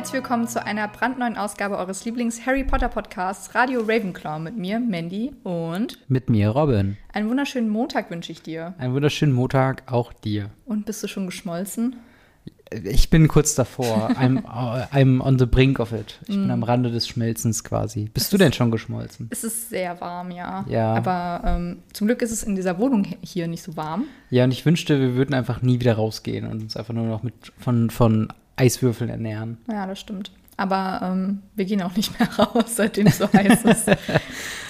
herzlich willkommen zu einer brandneuen Ausgabe eures Lieblings-Harry Potter Podcasts Radio Ravenclaw mit mir, Mandy und Mit mir, Robin. einen wunderschönen Montag wünsche ich dir. Einen wunderschönen Montag auch dir. Und bist du schon geschmolzen? Ich bin kurz davor. I'm, I'm on the brink of it. Ich bin am Rande des Schmelzens quasi. Bist du denn schon geschmolzen? Es ist sehr warm, ja. Ja. Aber ähm, zum Glück ist es in dieser Wohnung hier nicht so warm. Ja, und ich wünschte, wir würden einfach nie wieder rausgehen und uns einfach nur noch mit von, von Eiswürfeln ernähren. Ja, das stimmt. Aber ähm, wir gehen auch nicht mehr raus, seitdem es so heiß ist.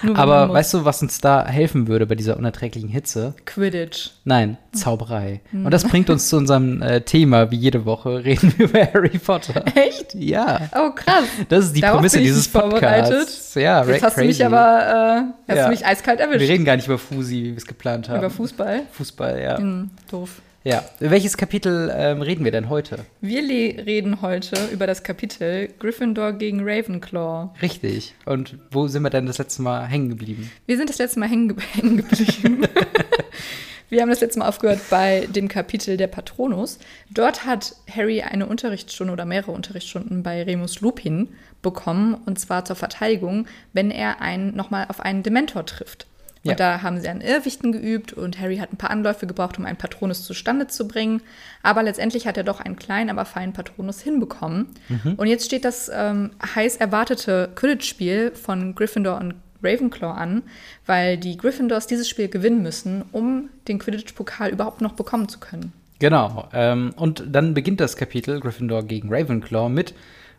Nur Aber weißt du, was uns da helfen würde bei dieser unerträglichen Hitze? Quidditch. Nein, Zauberei. Und das bringt uns zu unserem äh, Thema. Wie jede Woche reden wir über Harry Potter. Echt? Ja. Oh, krass. Das ist die Darauf Prämisse dieses. Podcasts. Ja, Jetzt hast du mich crazy. aber äh, hast Ja. mich eiskalt Wir erwischt. reden gar nicht über Fusi, wie wir es geplant haben. Über Fußball. Fußball, ja. Hm, doof. Ja. Welches Kapitel ähm, reden wir denn heute? Wir reden heute über das Kapitel Gryffindor gegen Ravenclaw. Richtig. Und wo sind wir denn das letzte Mal hängen geblieben? Wir sind das letzte Mal hängen, ge hängen geblieben. Wir haben das letzte Mal aufgehört bei dem Kapitel der Patronus. Dort hat Harry eine Unterrichtsstunde oder mehrere Unterrichtsstunden bei Remus Lupin bekommen, und zwar zur Verteidigung, wenn er einen, nochmal auf einen Dementor trifft. Und Ja. da haben sie an Irrwichten geübt und Harry hat ein paar Anläufe gebraucht, um einen Patronus zustande zu bringen. Aber letztendlich hat er doch einen kleinen, aber feinen Patronus hinbekommen. Und jetzt steht das ähm, heiß erwartete Quidditch-Spiel von Gryffindor und Ravenclaw an, weil die Gryffindors dieses Spiel gewinnen müssen, um den Quidditch-Pokal überhaupt noch bekommen zu können. Genau. Ähm, und dann beginnt das Kapitel Gryffindor gegen Ravenclaw mit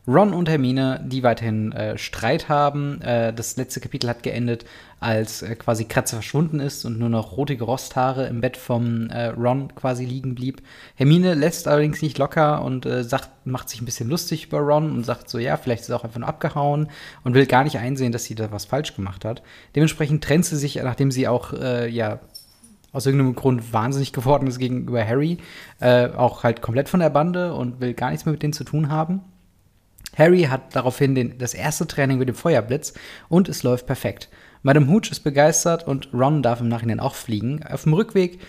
Ron und Hermine, die weiterhin äh, Streit haben. Äh, das letzte Kapitel hat geendet, als äh, quasi Kratze verschwunden ist und nur noch rotige Rosthaare im Bett vom äh, Ron quasi liegen blieb. Hermine lässt allerdings nicht locker und äh, sagt, macht sich ein bisschen lustig über Ron und sagt so, ja, vielleicht ist er auch einfach nur abgehauen und will gar nicht einsehen, dass sie da was falsch gemacht hat. Dementsprechend trennt sie sich, nachdem sie auch, äh, ja, aus irgendeinem Grund wahnsinnig geworden ist gegenüber Harry, auch halt komplett von der Bande und will gar nichts mehr mit denen zu tun haben. Harry hat daraufhin den, das erste Training mit dem Feuerblitz und es läuft perfekt. Madame Hooch ist begeistert und Ron darf im Nachhinein auch fliegen. Auf dem Rückweg,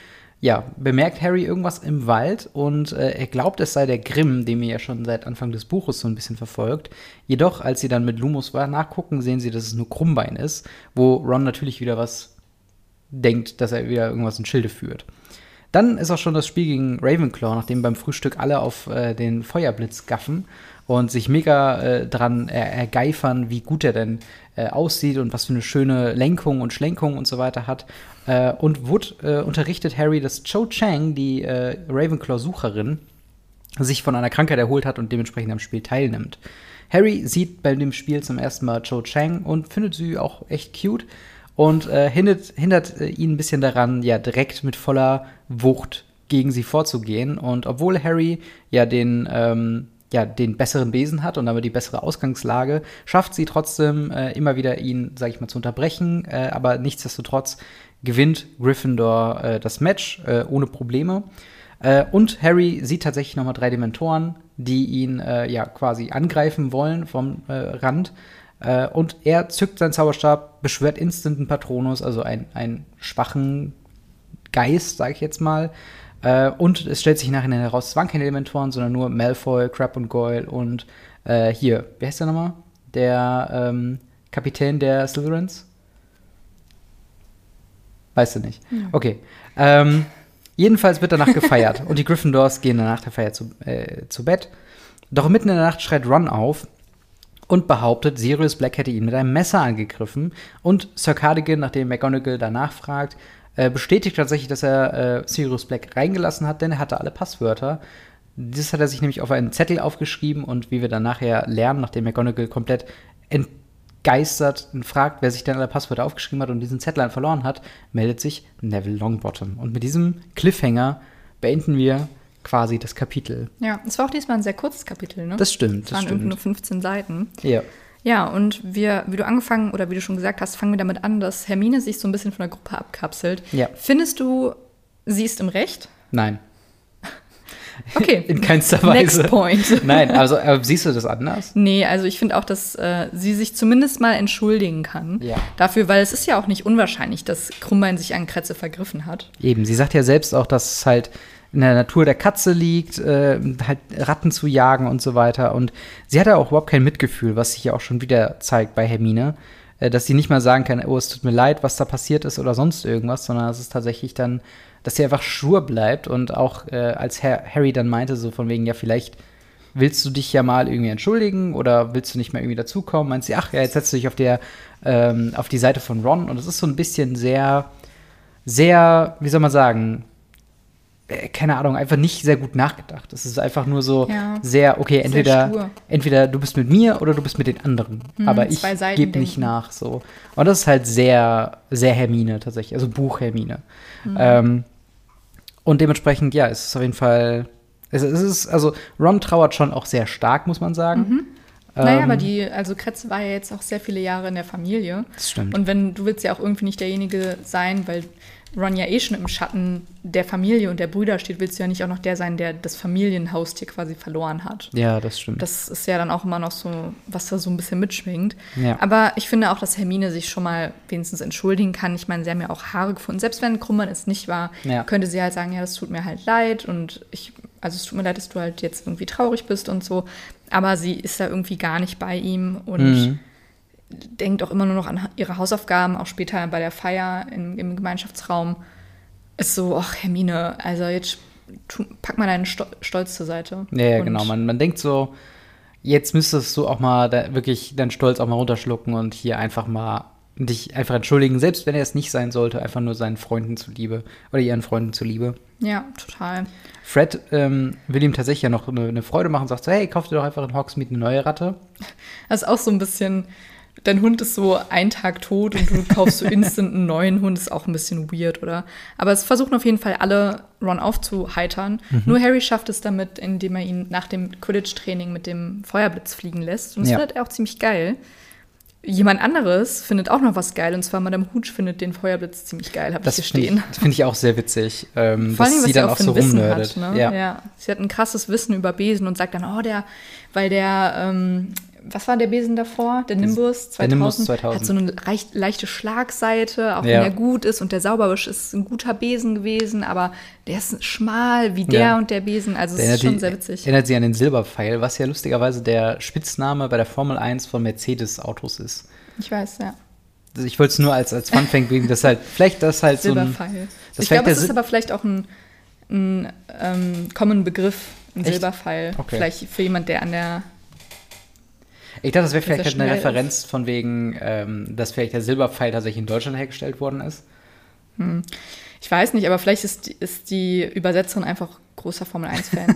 ja, bemerkt Harry irgendwas im Wald und äh, er glaubt, es sei der Grimm, den er ja schon seit Anfang des Buches so ein bisschen verfolgt. Jedoch, als sie dann mit Lumos nachgucken, sehen sie, dass es nur Krummbein ist, wo Ron natürlich wieder was denkt, dass er wieder irgendwas in Schilde führt. Dann ist auch schon das Spiel gegen Ravenclaw, nachdem beim Frühstück alle auf äh, den Feuerblitz gaffen und sich mega äh, dran äh, ergeifern, wie gut er denn äh, aussieht und was für eine schöne Lenkung und Schlenkung und so weiter hat. Äh, und Wood äh, unterrichtet Harry, dass Cho Chang, die äh, Ravenclaw-Sucherin, sich von einer Krankheit erholt hat und dementsprechend am Spiel teilnimmt. Harry sieht bei dem Spiel zum ersten Mal Cho Chang und findet sie auch echt cute und äh, hindert, hindert äh, ihn ein bisschen daran, ja, direkt mit voller Wucht gegen sie vorzugehen. Und obwohl Harry ja den, ähm, ja, den besseren Besen hat und damit die bessere Ausgangslage, schafft sie trotzdem äh, immer wieder ihn, sag ich mal, zu unterbrechen. Äh, aber nichtsdestotrotz gewinnt Gryffindor äh, das Match äh, ohne Probleme. Äh, und Harry sieht tatsächlich nochmal drei Dementoren, die ihn äh, ja quasi angreifen wollen vom Rand. Äh, und er zückt seinen Zauberstab, beschwört instant einen Patronus, also ein- einen schwachen Geist, sage ich jetzt mal. Äh, und es stellt sich nachher heraus, es waren keine Dementoren, sondern nur Malfoy, Crab und Goyle und äh, hier, wer heißt der nochmal? Der ähm, Kapitän der Slytherins? Weißt du nicht. Okay. Ähm, jedenfalls wird danach gefeiert und die Gryffindors gehen danach der Feier zu, äh, zu Bett. Doch mitten in der Nacht schreit Ron auf und behauptet, Sirius Black hätte ihn mit einem Messer angegriffen. Und Sir Cardigan, nachdem McGonagall danach fragt, äh, bestätigt tatsächlich, dass er äh, Sirius Black reingelassen hat, denn er hatte alle Passwörter. Das hat er sich nämlich auf einen Zettel aufgeschrieben und wie wir dann nachher lernen, nachdem McGonagall komplett entgeistert fragt, wer sich denn alle Passwörter aufgeschrieben hat und diesen Zettel verloren hat, meldet sich Neville Longbottom. Und mit diesem Cliffhanger beenden wir quasi das Kapitel. Ja, es war auch diesmal ein sehr kurzes Kapitel, ne? Das stimmt, Es das waren irgendwie nur stimmt. 15 Seiten. Ja. Ja, und wir, wie du angefangen oder wie du schon gesagt hast, fangen wir damit an, dass Hermine sich so ein bisschen von der Gruppe abkapselt. Ja. Findest du, sie ist im Recht? Nein. Okay. In keinster Weise. Next point. Nein, also äh, siehst du das anders? Nee, also ich finde auch, dass äh, sie sich zumindest mal entschuldigen kann. Ja. Dafür, weil es ist ja auch nicht unwahrscheinlich, dass Krummbein sich an Kretze vergriffen hat. Eben, sie sagt ja selbst auch, dass es halt in der Natur der Katze liegt, äh, halt Ratten zu jagen und so weiter. Und sie hat ja auch überhaupt kein Mitgefühl, was sich ja auch schon wieder zeigt bei Hermine, äh, dass sie nicht mal sagen kann, oh, es tut mir leid, was da passiert ist oder sonst irgendwas, sondern es ist tatsächlich dann, dass sie einfach schur bleibt und auch äh, als Herr Harry dann meinte, so von wegen, ja, vielleicht willst du dich ja mal irgendwie entschuldigen oder willst du nicht mehr irgendwie dazukommen? Meint sie, ach ja, jetzt setzt du dich auf der, ähm, auf die Seite von Ron und es ist so ein bisschen sehr, sehr, wie soll man sagen, keine Ahnung, einfach nicht sehr gut nachgedacht. Es ist einfach nur so Ja. sehr, okay, Sehr entweder, stur. entweder du bist mit mir oder du bist mit den anderen. Hm, Aber ich gebe nicht nach, so. Und das ist halt sehr, sehr Hermine tatsächlich, also Buch Hermine. Hm. Ähm, und dementsprechend, ja, es ist auf jeden Fall, es, es ist, also Ron trauert schon auch sehr stark, muss man sagen. Naja, Ähm, aber die, also Kretz war ja jetzt auch sehr viele Jahre in der Familie. Das stimmt. Und wenn du willst ja auch irgendwie nicht derjenige sein, weil Ron ja eh schon im Schatten der Familie und der Brüder steht, willst du ja nicht auch noch der sein, der das Familienhaustier quasi verloren hat. ja, das stimmt. Das ist ja dann auch immer noch so, was da so ein bisschen mitschwingt. Ja. Aber ich finde auch, dass Hermine sich schon mal wenigstens entschuldigen kann. Ich meine, sie haben ja auch Haare gefunden. Selbst wenn Krummern es nicht war, Ja. könnte sie halt sagen, ja, das tut mir halt leid und ich, also es tut mir leid, dass du halt jetzt irgendwie traurig bist und so. Aber sie ist da irgendwie gar nicht bei ihm und Mhm. Denkt auch immer nur noch an ihre Hausaufgaben, auch später bei der Feier im, im Gemeinschaftsraum. Ist so, ach Hermine, also jetzt tu, pack mal deinen Sto Stolz zur Seite. Ja, ja Und- genau. Man, man denkt so, jetzt müsstest du auch mal da wirklich deinen Stolz auch mal runterschlucken und hier einfach mal dich einfach entschuldigen, selbst wenn er es nicht sein sollte, einfach nur seinen Freunden zuliebe oder ihren Freunden zuliebe. Ja, total. Fred ähm, will ihm tatsächlich ja noch eine, eine Freude machen, sagt so, hey, kauf dir doch einfach in Hogsmeade eine neue Ratte. Das ist auch so ein bisschen, dein Hund ist so ein Tag tot und du kaufst so instant einen neuen Hund, ist auch ein bisschen weird, oder? Aber es versuchen auf jeden Fall alle Ron aufzuheitern. Nur Harry schafft es damit, indem er ihn nach dem Quidditch-Training mit dem Feuerblitz fliegen lässt. Und das Ja. findet er auch ziemlich geil. Jemand anderes findet auch noch was geil, und zwar Madame Hooch findet den Feuerblitz ziemlich geil, hab Das ich hier finde ich, stehen. das find ich auch sehr witzig, ähm, Vor allem, dass was sie dann auch auch so rumnerdet. hat. Ne? Ja. Sie hat ein krasses Wissen über Besen und sagt dann, oh, der, weil der, ähm, was war der Besen davor? Der Nimbus 2000, der Nimbus 2000. hat so eine leicht, leichte Schlagseite, auch Ja. wenn der gut ist und der Sauberwisch ist ein guter Besen gewesen, aber der ist schmal wie der Ja. und der Besen, also es Erinnert, ist schon die- sehr witzig. erinnert sie an den Silberpfeil, was ja lustigerweise der Spitzname bei der Formel 1 von Mercedes-Autos ist. Ich weiß, ja. Also ich wollte es nur als, als Fun-Fact geben, dass halt, vielleicht das halt so ein, Silberpfeil. das ich glaube, der es ist aber vielleicht auch ein, ein ähm, Common Begriff, ein? Silberpfeil. Okay. Vielleicht für jemand, der an der Ich dachte, das wäre vielleicht halt eine Referenz von wegen, ähm, dass vielleicht der Silberpfeil tatsächlich in Deutschland hergestellt worden ist. Ich weiß nicht, aber vielleicht ist, die- ist die Übersetzerin einfach großer Formel 1-Fan.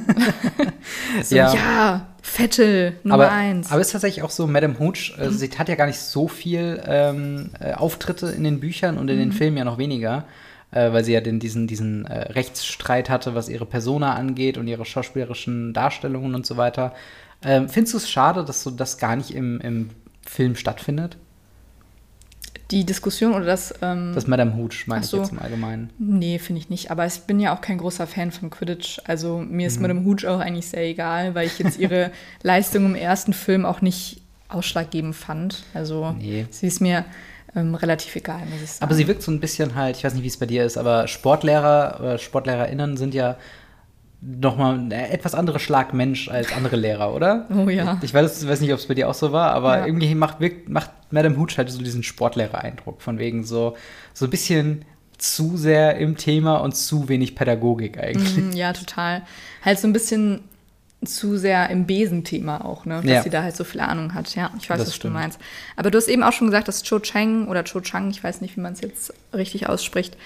so, Ja. ja. Vettel, Nummer aber, 1. aber es ist tatsächlich auch so, Madame Hooch, äh, sie hat ja gar nicht so viel ähm, äh, Auftritte in den Büchern und in Mhm. den Filmen ja noch weniger, äh, weil sie ja den, diesen, diesen äh, Rechtsstreit hatte, was ihre Persona angeht und ihre schauspielerischen Darstellungen und so weiter. Ähm, findest du es schade, dass so das gar nicht im, im Film stattfindet? die Diskussion oder das. Ähm, Das Madame Hooch, meine ich so. jetzt im Allgemeinen. nee, finde ich nicht. Aber ich bin ja auch kein großer Fan von Quidditch. Also mir Mhm. ist Madame Hooch auch eigentlich sehr egal, weil ich jetzt ihre Leistung im ersten Film auch nicht ausschlaggebend fand. Also Nee. sie ist mir ähm, relativ egal, muss ich sagen. Aber sie wirkt so ein bisschen halt, ich weiß nicht, wie es bei dir ist, aber Sportlehrer oder SportlehrerInnen sind ja nochmal ein etwas anderes Schlag Mensch als andere Lehrer, oder? Oh ja. Ich weiß, weiß nicht, ob es bei dir auch so war, aber Ja. irgendwie macht, wirkt, macht Madame Hooch halt so diesen Sportlehrer-Eindruck, von wegen so, so ein bisschen zu sehr im Thema und zu wenig Pädagogik eigentlich. Mm, Ja, total. Halt so ein bisschen zu sehr im Besenthema auch, ne? Dass Ja. sie da halt so viel Ahnung hat. Ja, ich weiß, Das was stimmt. du meinst. Aber du hast eben auch schon gesagt, dass Cho Chang oder Cho Chang, ich weiß nicht, wie man es jetzt richtig ausspricht,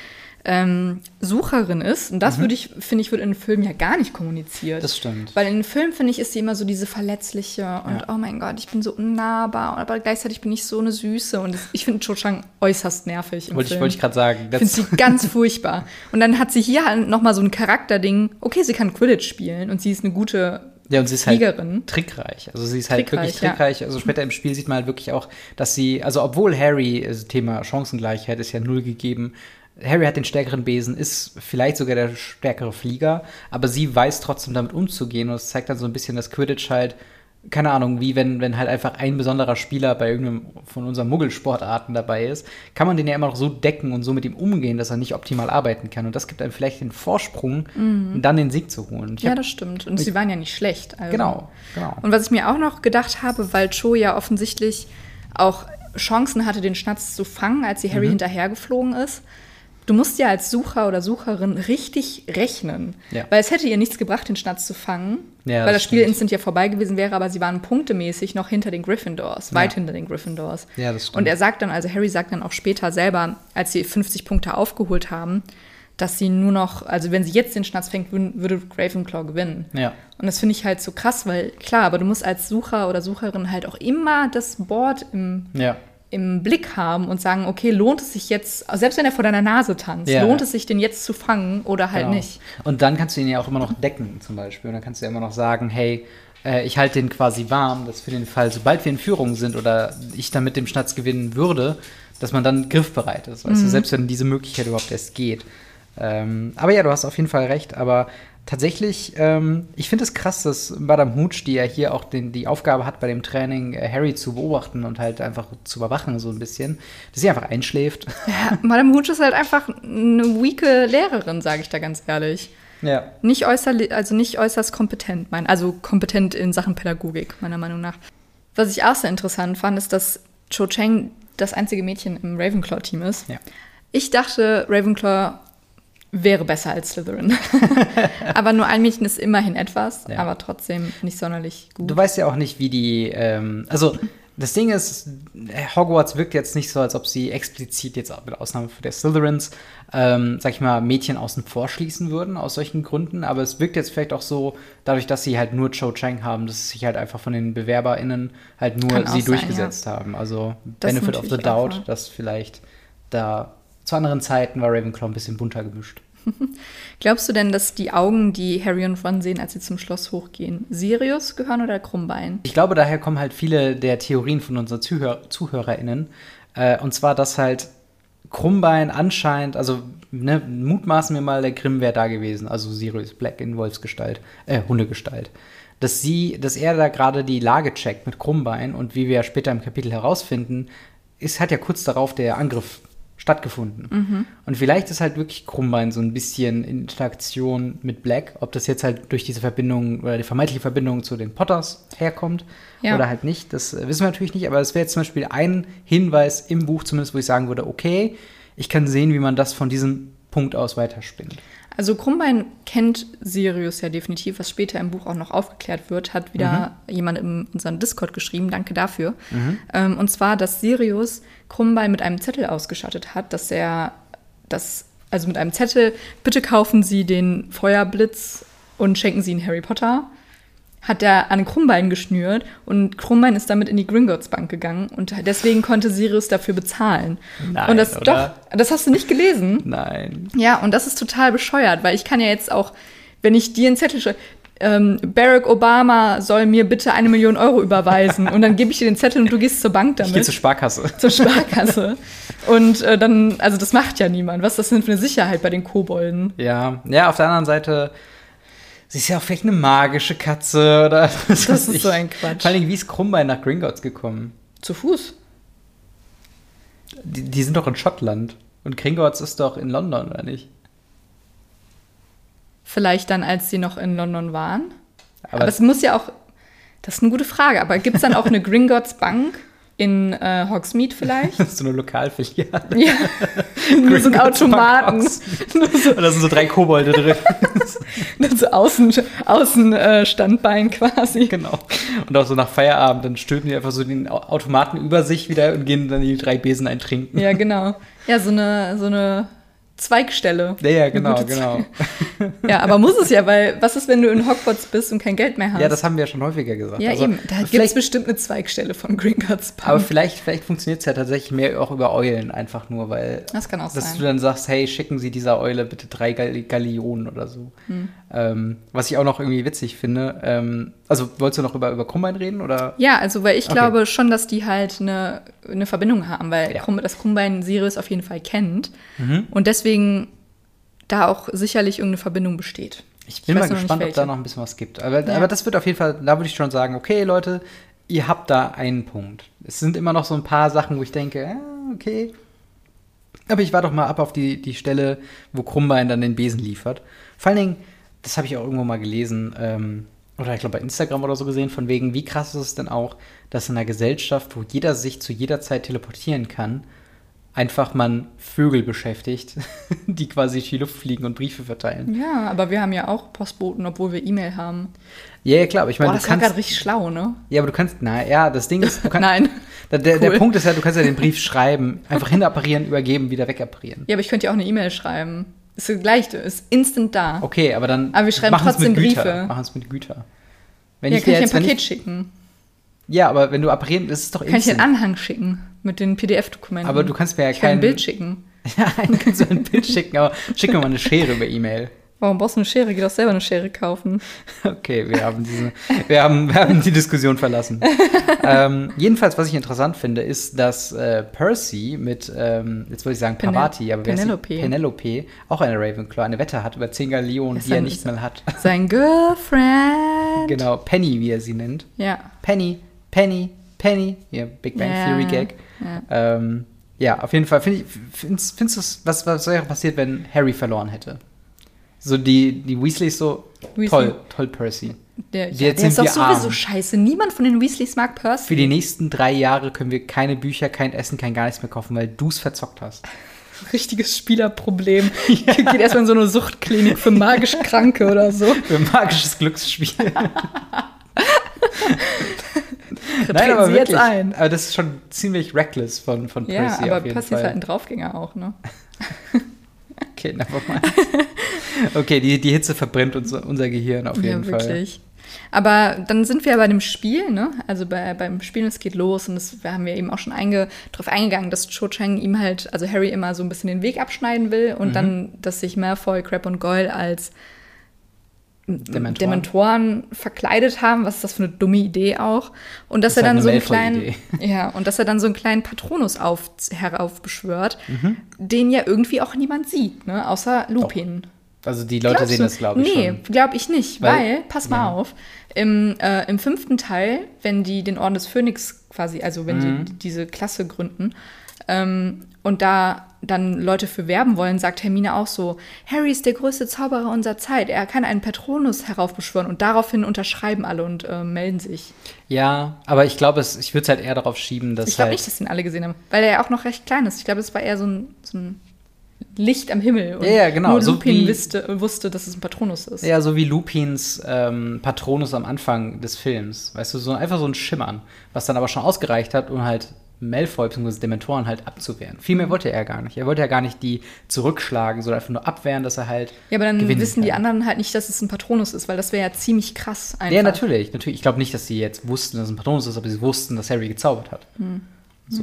ähm, Sucherin ist. Und das würde ich, finde ich, wird in den Filmen ja gar nicht kommuniziert. Mhm. Das stimmt. Weil in den Filmen, finde ich, ist sie immer so diese verletzliche und Ja. oh mein Gott, ich bin so unnahbar, aber gleichzeitig bin ich so eine Süße. Und das, ich finde Cho Chang äußerst nervig im Wollte ich, Film. wollte ich gerade sagen. Ich finde sie ganz furchtbar. Und dann hat sie hier halt nochmal so ein Charakterding. Okay, sie kann Quidditch spielen und sie ist eine gute Ja, und sie ist halt Fliegerin. trickreich. Also sie ist halt Trickreich, wirklich trickreich. Also später im Spiel sieht man halt wirklich auch, dass sie, also obwohl Harry, also Thema Chancengleichheit ist ja null gegeben. Harry hat den stärkeren Besen, ist vielleicht sogar der stärkere Flieger, aber sie weiß trotzdem damit umzugehen und es zeigt dann so ein bisschen, dass Quidditch halt keine Ahnung, wie wenn, wenn halt einfach ein besonderer Spieler bei irgendeinem von unseren Muggelsportarten dabei ist, kann man den ja immer noch so decken und so mit ihm umgehen, dass er nicht optimal arbeiten kann. Und das gibt einem vielleicht den Vorsprung, mhm. dann den Sieg zu holen. Ja, das stimmt. Und sie waren ja nicht schlecht. Also. Genau, genau. Und was ich mir auch noch gedacht habe, weil Cho ja offensichtlich auch Chancen hatte, den Schnatz zu fangen, als sie Harry mhm. hinterhergeflogen ist, du musst ja als Sucher oder Sucherin richtig rechnen. Ja. Weil es hätte ihr nichts gebracht, den Schnatz zu fangen, ja, weil das, das Spiel instant ja vorbei gewesen wäre, aber sie waren punktemäßig noch hinter den Gryffindors, weit hinter den Gryffindors. Ja, das stimmt. Und er sagt dann, also Harry sagt dann auch später selber, als sie 50 Punkte aufgeholt haben, dass sie nur noch, also wenn sie jetzt den Schnatz fängt, würde Ravenclaw gewinnen. Ja. Und das finde ich halt so krass, weil klar, aber du musst als Sucher oder Sucherin halt auch immer das Board im ja im Blick haben und sagen, okay, lohnt es sich jetzt, selbst wenn er vor deiner Nase tanzt, ja. lohnt es sich, den jetzt zu fangen oder halt genau. nicht. Und dann kannst du ihn ja auch immer noch decken, zum Beispiel. Und dann kannst du ja immer noch sagen, hey, äh, ich halte den quasi warm, dass für den Fall, sobald wir in Führung sind oder ich dann mit dem Schnatz gewinnen würde, dass man dann griffbereit ist. Weißt mhm. du, selbst wenn diese Möglichkeit überhaupt erst geht. Ähm, aber ja, du hast auf jeden Fall recht. Aber tatsächlich, ähm, ich finde es krass, dass Madame Hooch, die ja hier auch den, die Aufgabe hat, bei dem Training äh, Harry zu beobachten und halt einfach zu überwachen, so ein bisschen, dass sie einfach einschläft. Ja, Madame Hooch ist halt einfach eine weake Lehrerin, sage ich da ganz ehrlich. Ja. Nicht äußerst, also nicht äußerst kompetent, mein, also kompetent in Sachen Pädagogik, meiner Meinung nach. Was ich auch sehr interessant fand, ist, dass Cho Chang das einzige Mädchen im Ravenclaw-Team ist. Ja. Ich dachte, Ravenclaw wäre besser als Slytherin. aber nur ein Mädchen ist immerhin etwas, ja. aber trotzdem nicht sonderlich gut. Du weißt ja auch nicht, wie die, ähm, also das Ding ist, Hogwarts wirkt jetzt nicht so, als ob sie explizit jetzt mit Ausnahme der Slytherins, ähm, sag ich mal, Mädchen außen vor schließen würden aus solchen Gründen. Aber es wirkt jetzt vielleicht auch so, dadurch, dass sie halt nur Cho Chang haben, dass es sich halt einfach von den BewerberInnen halt nur Kann sie durchgesetzt ja. haben. Also das Benefit of the Doubt, dass vielleicht da zu anderen Zeiten war Ravenclaw ein bisschen bunter gemischt. Glaubst du denn, dass die Augen, die Harry und Ron sehen, als sie zum Schloss hochgehen, Sirius gehören oder Krummbein? Ich glaube, daher kommen halt viele der Theorien von unseren Zuhör ZuhörerInnen. Äh, und zwar, dass halt Krummbein anscheinend, also ne, mutmaßen wir mal, der Grimm wäre da gewesen, also Sirius Black in Wolfsgestalt, äh, Hundegestalt. Dass sie, dass er da gerade die Lage checkt mit Krummbein und wie wir später im Kapitel herausfinden, ist, hat ja kurz darauf der Angriff stattgefunden. Mhm. Und vielleicht ist halt wirklich Krummbein so ein bisschen in Interaktion mit Black, ob das jetzt halt durch diese Verbindung oder die vermeintliche Verbindung zu den Potters herkommt ja. oder halt nicht, das äh, wissen wir natürlich nicht, aber es wäre jetzt zum Beispiel ein Hinweis im Buch zumindest, wo ich sagen würde, okay, ich kann sehen, wie man das von diesem Punkt aus weiterspinnt. Also Krummbein kennt Sirius ja definitiv, was später im Buch auch noch aufgeklärt wird, hat wieder mhm. jemand in unserem Discord geschrieben, danke dafür. Mhm. Ähm, und zwar, dass Sirius Krummbein mit einem Zettel ausgestattet hat, dass er das, also mit einem Zettel, bitte kaufen Sie den Feuerblitz und schenken Sie ihn Harry Potter hat er an Krummbein geschnürt und Krummbein ist damit in die Gringotts Bank gegangen und deswegen konnte Sirius dafür bezahlen. Nein, und das oder? doch, das hast du nicht gelesen? Nein. Ja, und das ist total bescheuert, weil ich kann ja jetzt auch, wenn ich dir einen Zettel schreibe, ähm, Barack Obama soll mir bitte eine Million Euro überweisen und dann gebe ich dir den Zettel und du gehst zur Bank damit. Ich gehe zur Sparkasse. Zur Sparkasse. und äh, dann, also das macht ja niemand. Was ist das denn für eine Sicherheit bei den Kobolden? Ja, ja, auf der anderen Seite sie ist ja auch vielleicht eine magische Katze oder was Das ist ich. so ein Quatsch. Vor allem, wie ist Krummbein nach Gringotts gekommen? Zu Fuß. Die, die sind doch in Schottland. Und Gringotts ist doch in London, oder nicht? Vielleicht dann, als sie noch in London waren. Aber, aber es muss ja auch. Das ist eine gute Frage. Aber gibt es dann auch eine Gringotts Bank? In äh, Hogsmeade vielleicht. so eine Lokalfiliale. Ja, nur so ein Automaten. da sind so drei Kobolde drin. so Außen, Außenstandbein äh, quasi. Genau. Und auch so nach Feierabend, dann stülpen die einfach so den Automaten über sich wieder und gehen dann die drei Besen eintrinken. Ja, genau. Ja, so eine, so eine Zweigstelle. Ja, ja, genau, genau. ja, aber muss es ja, weil was ist, wenn du in Hogwarts bist und kein Geld mehr hast? Ja, das haben wir ja schon häufiger gesagt. Ja, also, eben. Da gibt es bestimmt eine Zweigstelle von Gringotts Pump. Aber vielleicht, vielleicht funktioniert es ja tatsächlich mehr auch über Eulen einfach nur, weil. Das kann auch dass sein. du dann sagst, hey, schicken Sie dieser Eule bitte drei Gallionen oder so. Hm. Ähm, was ich auch noch irgendwie witzig finde. Ähm, also, wolltest du noch über, über Krummbein reden? Oder? Ja, also, weil ich okay. glaube schon, dass die halt eine, eine Verbindung haben, weil ja. das Krummbein Sirius auf jeden Fall kennt. Mhm. Und deswegen da auch sicherlich irgendeine Verbindung besteht. Ich bin Ich mal gespannt, ob da noch ein bisschen was gibt. Aber, Ja. aber das wird auf jeden Fall, da würde ich schon sagen, okay, Leute, ihr habt da einen Punkt. Es sind immer noch so ein paar Sachen, wo ich denke, ja, okay. Aber ich warte doch mal ab auf die, die Stelle, wo Krummbein dann den Besen liefert. Vor allen Dingen, das habe ich auch irgendwo mal gelesen, ähm, oder ich glaube bei Instagram oder so gesehen, von wegen, wie krass ist es denn auch, dass in einer Gesellschaft, wo jeder sich zu jeder Zeit teleportieren kann, einfach man Vögel beschäftigt, die quasi durch die Luft fliegen und Briefe verteilen. Ja, aber wir haben ja auch Postboten, obwohl wir E-Mail haben. Ja, ja, klar, aber ich meine, Boah, du das war kannst. gerade richtig schlau, ne? Ja, aber du kannst. Na ja, das Ding ist, du kannst. Nein. Der, der, der Cool. Punkt ist ja, du kannst ja den Brief schreiben, einfach hinapparieren, übergeben, wieder wegapparieren. Ja, aber ich könnte ja auch eine E-Mail schreiben. Ist das gleiche, ist instant da. Okay, aber dann. Aber wir schreiben trotzdem mit Güter. Briefe. Machen es mit Güter. Wenn ja, ich kann dir ich ein jetzt, wenn Paket ich, schicken. Ja, aber wenn du apparieren, das ist doch Kann ich instant. einen Anhang schicken mit den PDF-Dokumenten. Aber du kannst mir ja ich kann kein ein Bild schicken. Ja, kannst du ein Bild schicken, aber schick mir mal eine Schere über E-Mail. Warum brauchst du eine Schere? Geh doch selber eine Schere kaufen. Okay, wir haben, diese, wir haben, wir haben die Diskussion verlassen. ähm, jedenfalls, was ich interessant finde, ist, dass äh, Percy mit, ähm, jetzt wollte ich sagen Pene- Pavati, aber wer? Penelope. Penelope, auch eine Ravenclaw, eine Wette hat über 10 Galeonen, Das die er nicht mehr hat. Sein Girlfriend. genau, Penny, wie er sie nennt. Ja. Penny, Penny, Penny, ja, Big Bang Ja, Theory Gag. ja. Ähm, ja, auf jeden Fall. Find ich, findest, du, es- was, was wäre passiert, wenn Harry verloren hätte? So die, die Weasleys so, Weasley. toll, toll Percy. Der, Jetzt ja, der sind ist doch sowieso arm. scheiße. Niemand von den Weasleys mag Percy. Für die nächsten drei Jahre können wir keine Bücher, kein Essen, kein gar nichts mehr kaufen, weil du es verzockt hast. richtiges Spielerproblem. Geht erstmal in so eine Suchtklinik für magisch Kranke oder so. Für ein magisches Glücksspiel. Treten Sie jetzt ein. Aber das ist schon ziemlich reckless von, von Ja, Percy aber auf jeden Percy Fall. ist halt ein Draufgänger auch, ne? Okay, nevermind. okay, die, die Hitze verbrennt uns, unser Gehirn auf jeden ja, Fall. wirklich. Aber dann sind wir ja bei dem Spiel, ne? Also bei, beim Spielen, es geht los und das wir haben wir eben auch schon einge, drauf eingegangen, dass Cho Chang ihm halt, also Harry immer so ein bisschen den Weg abschneiden will und Mhm. dann, dass sich Malfoy, Crab und Goyle als Dementoren. Dementoren verkleidet haben. Was ist das für eine dumme Idee auch? Und dass Das er dann halt so eine einen kleinen, ja, und dass er dann so einen kleinen Patronus auf, heraufbeschwört, Mhm. den ja irgendwie auch niemand sieht, ne? Außer Lupin. Also die Leute Glaubst sehen du? das, glaube ich, Nee, glaube ich nicht, Weil- weil, pass mal ja. auf, im, äh, im fünften Teil, wenn die den Orden des Phönix quasi, also wenn Mhm. die diese Klasse gründen ähm, und da dann Leute für werben wollen, sagt Hermine auch so, Harry ist der größte Zauberer unserer Zeit, er kann einen Patronus heraufbeschwören und daraufhin unterschreiben alle und äh, melden sich. Ja, aber ich glaube, es- ich würde es halt eher darauf schieben, dass Ich glaube halt, nicht, dass den alle gesehen haben, weil er ja auch noch recht klein ist. Ich glaube, es war eher so ein, so ein Licht am Himmel. Und Ja, ja, genau, Nur so Lupin wie- wusste, wusste, dass es ein Patronus ist. Ja, so wie Lupins ähm, Patronus am Anfang des Films. Weißt du, so einfach so ein Schimmern, was dann aber schon ausgereicht hat, um halt Malfoy bzw. Dementoren halt abzuwehren. Viel mehr wollte er gar nicht. Er wollte ja gar nicht die zurückschlagen, sondern einfach nur abwehren, dass er halt. Ja, aber dann wissen die anderen halt nicht, dass es ein Patronus ist, weil das wäre ja ziemlich krass einfach. Ja, natürlich, natürlich. Ich glaube nicht, dass sie jetzt wussten, dass es ein Patronus ist, aber sie wussten, dass Harry gezaubert hat. So. Hm,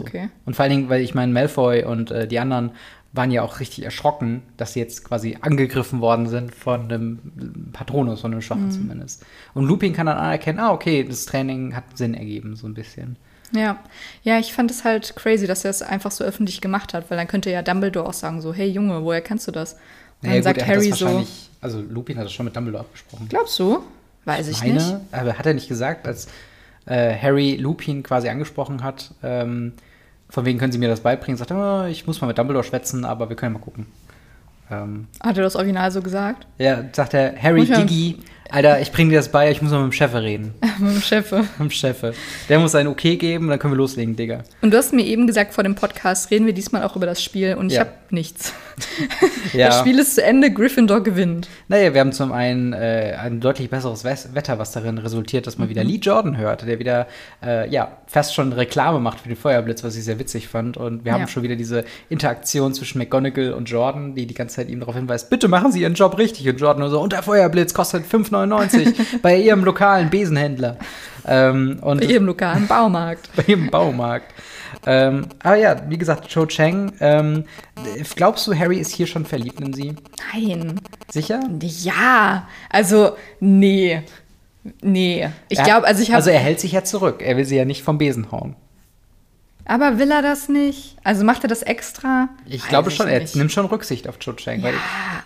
Okay. Und vor allen Dingen, weil ich meine, Malfoy und äh, die anderen waren ja auch richtig erschrocken, dass sie jetzt quasi angegriffen worden sind von einem Patronus, von einem Schwachen Mhm. zumindest. Und Lupin kann dann anerkennen, ah, okay, das Training hat Sinn ergeben, so ein bisschen. Ja. Ja, ich fand es halt crazy, dass er es einfach so öffentlich gemacht hat, weil dann könnte ja Dumbledore auch sagen so, hey Junge, woher kennst du das? Und Naja, dann sagt hat Harry so, Also Lupin hat das schon mit Dumbledore abgesprochen. glaubst du? Weiß ich Meine, nicht. aber hat er nicht gesagt, als äh, Harry Lupin quasi angesprochen hat, ähm, von wegen können Sie mir das beibringen, sagt er, oh, ich muss mal mit Dumbledore schwätzen, aber wir können mal gucken. Ähm, Hat er das Original so gesagt? ja, sagt er, Harry Diggy, Alter, ich bring dir das bei, ich muss mal mit dem Chef reden. Mit dem Chef. mit dem Chef. Der muss ein Okay geben, dann können wir loslegen, Digga. Und du hast mir eben gesagt, vor dem Podcast reden wir diesmal auch über das Spiel und ich Ja. habe nichts. Ja. Das Spiel ist zu Ende, Gryffindor gewinnt. Naja, wir haben zum einen äh, ein deutlich besseres Wetter, was darin resultiert, dass man wieder Lee Jordan hört, der wieder äh, ja fast schon Reklame macht für den Feuerblitz, was ich sehr witzig fand. Und wir haben Ja. schon wieder diese Interaktion zwischen McGonagall und Jordan, die die ganze Zeit ihm darauf hinweist, bitte machen Sie Ihren Job richtig. Und Jordan nur so, und der Feuerblitz kostet 5,99 bei Ihrem lokalen Besenhändler. Ähm, und Bei ihrem lokalen Baumarkt. bei jedem Baumarkt. Ähm, aber ja, wie gesagt, Cho Chang. Ähm, glaubst du, Harry ist hier schon verliebt in sie? Nein. Sicher? Ja, also nee. Nee. Ich Er- glaube, also ich habe Also er hält sich ja zurück. Er will sie ja nicht vom Besen hauen. Aber will er das nicht? Also macht er das extra? Ich Weiß glaube schon, er nicht. nimmt schon Rücksicht auf Cho Chang. Weil Ja.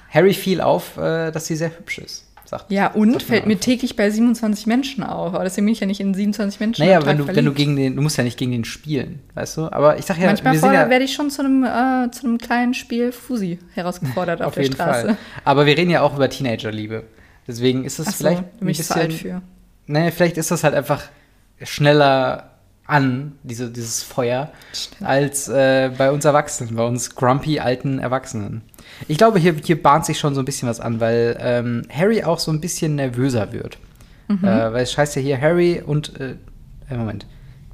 Harry fiel auf, äh, dass sie sehr hübsch ist. Sagt Ja, und fällt mir täglich bei 27 Menschen auf. Aber deswegen bin ich ja nicht in 27 Menschen. Naja, wenn du, wenn du gegen den, du musst ja nicht gegen den spielen, weißt du? Aber ich sag ja, Manchmal wir ja werde ich schon zu einem, äh, zu einem kleinen Spiel Fusi herausgefordert auf, auf der jeden Straße. Fall. Aber wir reden ja auch über Teenagerliebe. Deswegen ist es Achso, vielleicht bin ich zu alt für. Naja, vielleicht ist das halt einfach schneller an, diese, dieses Feuer, als äh, bei uns Erwachsenen, bei uns grumpy alten Erwachsenen. Ich glaube, hier, hier bahnt sich schon so ein bisschen was an, weil ähm, Harry auch so ein bisschen nervöser wird. Mhm. Äh, weil es heißt ja hier Harry und, äh, äh, Moment,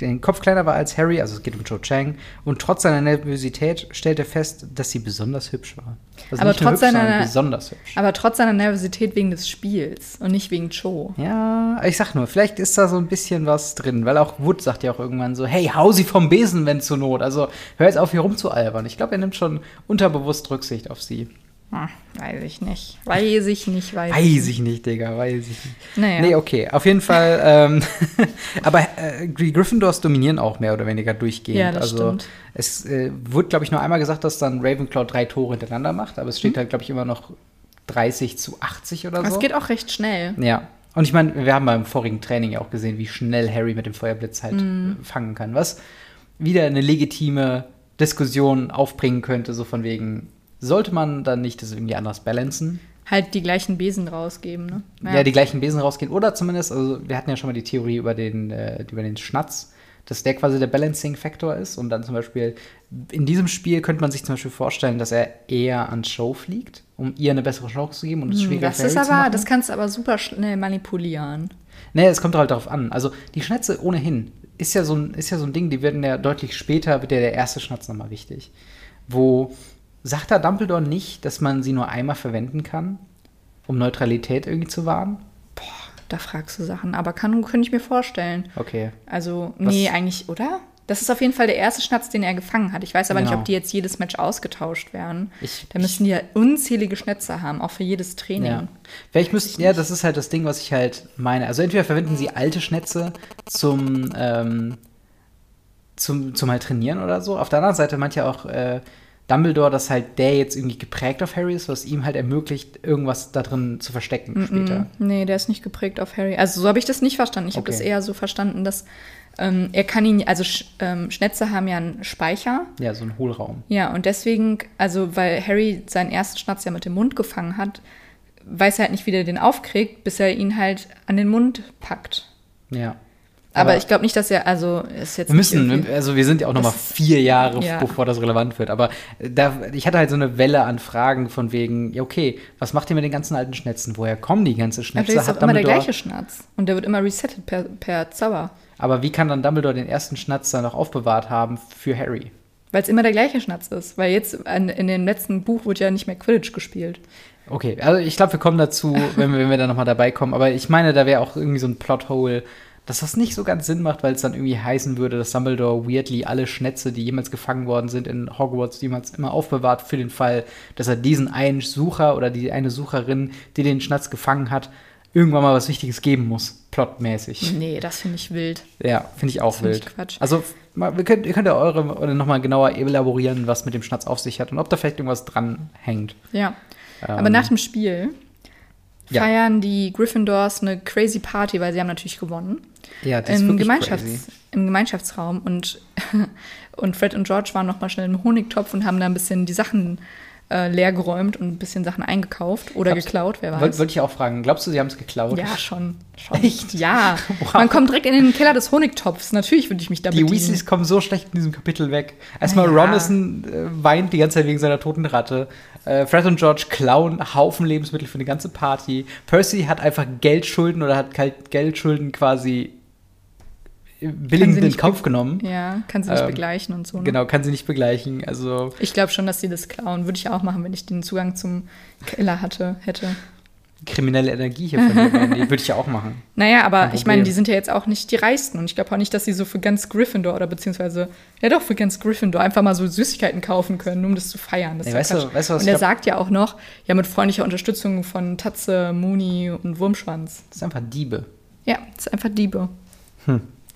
den Kopf kleiner war als Harry, also es geht um Cho Chang, und trotz seiner Nervosität stellt er fest, dass sie besonders hübsch war. Also Aber trotz hübsch, seiner- besonders hübsch. Aber trotz seiner Nervosität wegen des Spiels und nicht wegen Joe. Ja, ich sag nur, vielleicht ist da so ein bisschen was drin, weil auch Wood sagt ja auch irgendwann so, hey, hau sie vom Besen, wenn zur Not. Also hör jetzt auf, hier rumzualbern. Ich glaube, er nimmt schon unterbewusst Rücksicht auf sie. Hm, weiß ich nicht. Weiß ich nicht, weiß, Weiß ich nicht, Digga, weiß ich nicht. Naja. Nee, okay, auf jeden Fall. ähm, aber äh, die Gryffindors dominieren auch mehr oder weniger durchgehend. Ja, das also stimmt. es äh, wurde, glaube ich, nur einmal gesagt, dass dann Ravenclaw drei Tore hintereinander macht, aber es steht halt, glaube ich, immer noch 30 zu 80 oder so. Das geht auch recht schnell. Ja. Und ich meine, wir haben beim vorigen Training ja auch gesehen, wie schnell Harry mit dem Feuerblitz halt Mhm. äh, fangen kann. Was wieder eine legitime Diskussion aufbringen könnte, so von wegen, sollte man dann nicht das irgendwie anders balancen? Halt die gleichen Besen rausgeben, ne? Ja. die gleichen Besen rausgehen. Oder zumindest, also wir hatten ja schon mal die Theorie über den, äh, über den Schnatz, dass der quasi der Balancing-Faktor ist. Und dann zum Beispiel, in diesem Spiel könnte man sich zum Beispiel vorstellen, dass er eher an Show fliegt, um ihr eine bessere Chance zu geben und es Hm, schwieriger Das ist Harry zu aber, machen. das kannst du aber super schnell manipulieren. Nee, es kommt halt darauf an. Also die Schnätze ohnehin ist ja so ein, ist ja so ein Ding, die werden ja deutlich später, wird ja der erste Schnatz nochmal wichtig. Wo sagt da Dumbledore nicht, dass man sie nur einmal verwenden kann, um Neutralität irgendwie zu wahren? Da fragst du Sachen. Aber kann, könnte ich mir vorstellen. Okay. Also, Was- nee, eigentlich, oder? Das ist auf jeden Fall der erste Schnatz, den er gefangen hat. Ich weiß aber nicht, Genau. ob die jetzt jedes Match ausgetauscht werden. Ich- da müssen die ja unzählige Schnätze haben, auch für jedes Training. Ja. Vielleicht müssten, ja, das ist halt das Ding, was ich halt meine. Also entweder verwenden sie alte Schnätze zum, ähm, zum, zum halt trainieren oder so. Auf der anderen Seite meint ja auch äh, Dumbledore, dass halt der jetzt irgendwie geprägt auf Harry ist, was ihm halt ermöglicht, irgendwas da drin zu verstecken später. Mm, Nee, der ist nicht geprägt auf Harry. Also so habe ich das nicht verstanden. Ich habe Okay. das eher so verstanden, dass ähm, er kann ihn, also Sch, ähm, Schnätze haben ja einen Speicher. Ja, so ein Hohlraum. Ja, und deswegen, also weil Harry seinen ersten Schnatz ja mit dem Mund gefangen hat, weiß er halt nicht, wie der den aufkriegt, bis er ihn halt an den Mund packt. Ja. Aber, ich glaube nicht, dass er, also ist jetzt Wir müssen, also wir sind ja auch noch mal Das- vier Jahre, Ja. bevor das relevant wird. Aber da, ich hatte halt so eine Welle an Fragen von wegen, ja okay, was macht ihr mit den ganzen alten Schnätzen? Woher kommen die ganzen Aber Schnätze? das ist auch immer der gleiche Schnatz. Und der wird immer resettet per, per Zauber. Aber wie kann dann Dumbledore den ersten Schnatz dann noch aufbewahrt haben für Harry? Weil es immer der gleiche Schnatz ist. Weil jetzt an, in dem letzten Buch wurde ja nicht mehr Quidditch gespielt. Okay, also ich glaube, wir kommen dazu, wenn wir, wenn wir da nochmal dabei kommen. Aber ich meine, da wäre auch irgendwie so ein Plothole, dass das nicht so ganz Sinn macht, weil es dann irgendwie heißen würde, dass Dumbledore weirdly alle Schnätze, die jemals gefangen worden sind in Hogwarts, jemals immer aufbewahrt für den Fall, dass er diesen einen Sucher oder die eine Sucherin, die den Schnatz gefangen hat, irgendwann mal was Wichtiges geben muss, plotmäßig. Nee, das finde ich wild. Ja, finde ich auch find ich wild. Quatsch. Also, mal, wir könnt, ihr könnt ja eure oder nochmal genauer elaborieren, was mit dem Schnatz auf sich hat und ob da vielleicht irgendwas dran hängt. Ja. Ähm, Aber nach dem Spiel ja. feiern die Gryffindors eine crazy Party, weil sie haben natürlich gewonnen. Ja, das ist Im, wirklich Gemeinschafts-, crazy. Im Gemeinschaftsraum. Und, und Fred und George waren noch mal schnell im Honigtopf und haben da ein bisschen die Sachen äh, leer geräumt und ein bisschen Sachen eingekauft oder Glaubst- geklaut, wer weiß. Wollte wollt ich auch fragen, glaubst du, sie haben es geklaut? ja, schon. schon. Echt? Ja. Wow. Man kommt direkt in den Keller des Honigtopfs. Natürlich würde ich mich da Die bedienen. Weasleys kommen so schlecht in diesem Kapitel weg. Erstmal Naja. Ron ist ein, äh, weint die ganze Zeit wegen seiner toten Ratte. Äh, Fred und George klauen Haufen Lebensmittel für eine ganze Party. Percy hat einfach Geldschulden oder hat Geldschulden quasi billigend in Kauf genommen. Ja, kann sie nicht Ähm, begleichen und so. Ne? Genau, kann sie nicht begleichen. Also Ich glaube schon, dass sie das klauen. Würde ich auch machen, wenn ich den Zugang zum Keller hatte, hätte. kriminelle Energie hier von Mandy. Würde ich ja auch machen. Naja, aber ich meine, die sind ja jetzt auch nicht die Reichsten. Und ich glaube auch nicht, dass sie so für ganz Gryffindor oder beziehungsweise, ja doch, für ganz Gryffindor einfach mal so Süßigkeiten kaufen können, um das zu feiern. Das ja weißt du- weißt du, was Und er sagt ja auch noch, ja, mit freundlicher Unterstützung von Tatze, Mooni und Wurmschwanz. Das ist einfach Diebe. Ja, das ist einfach Diebe.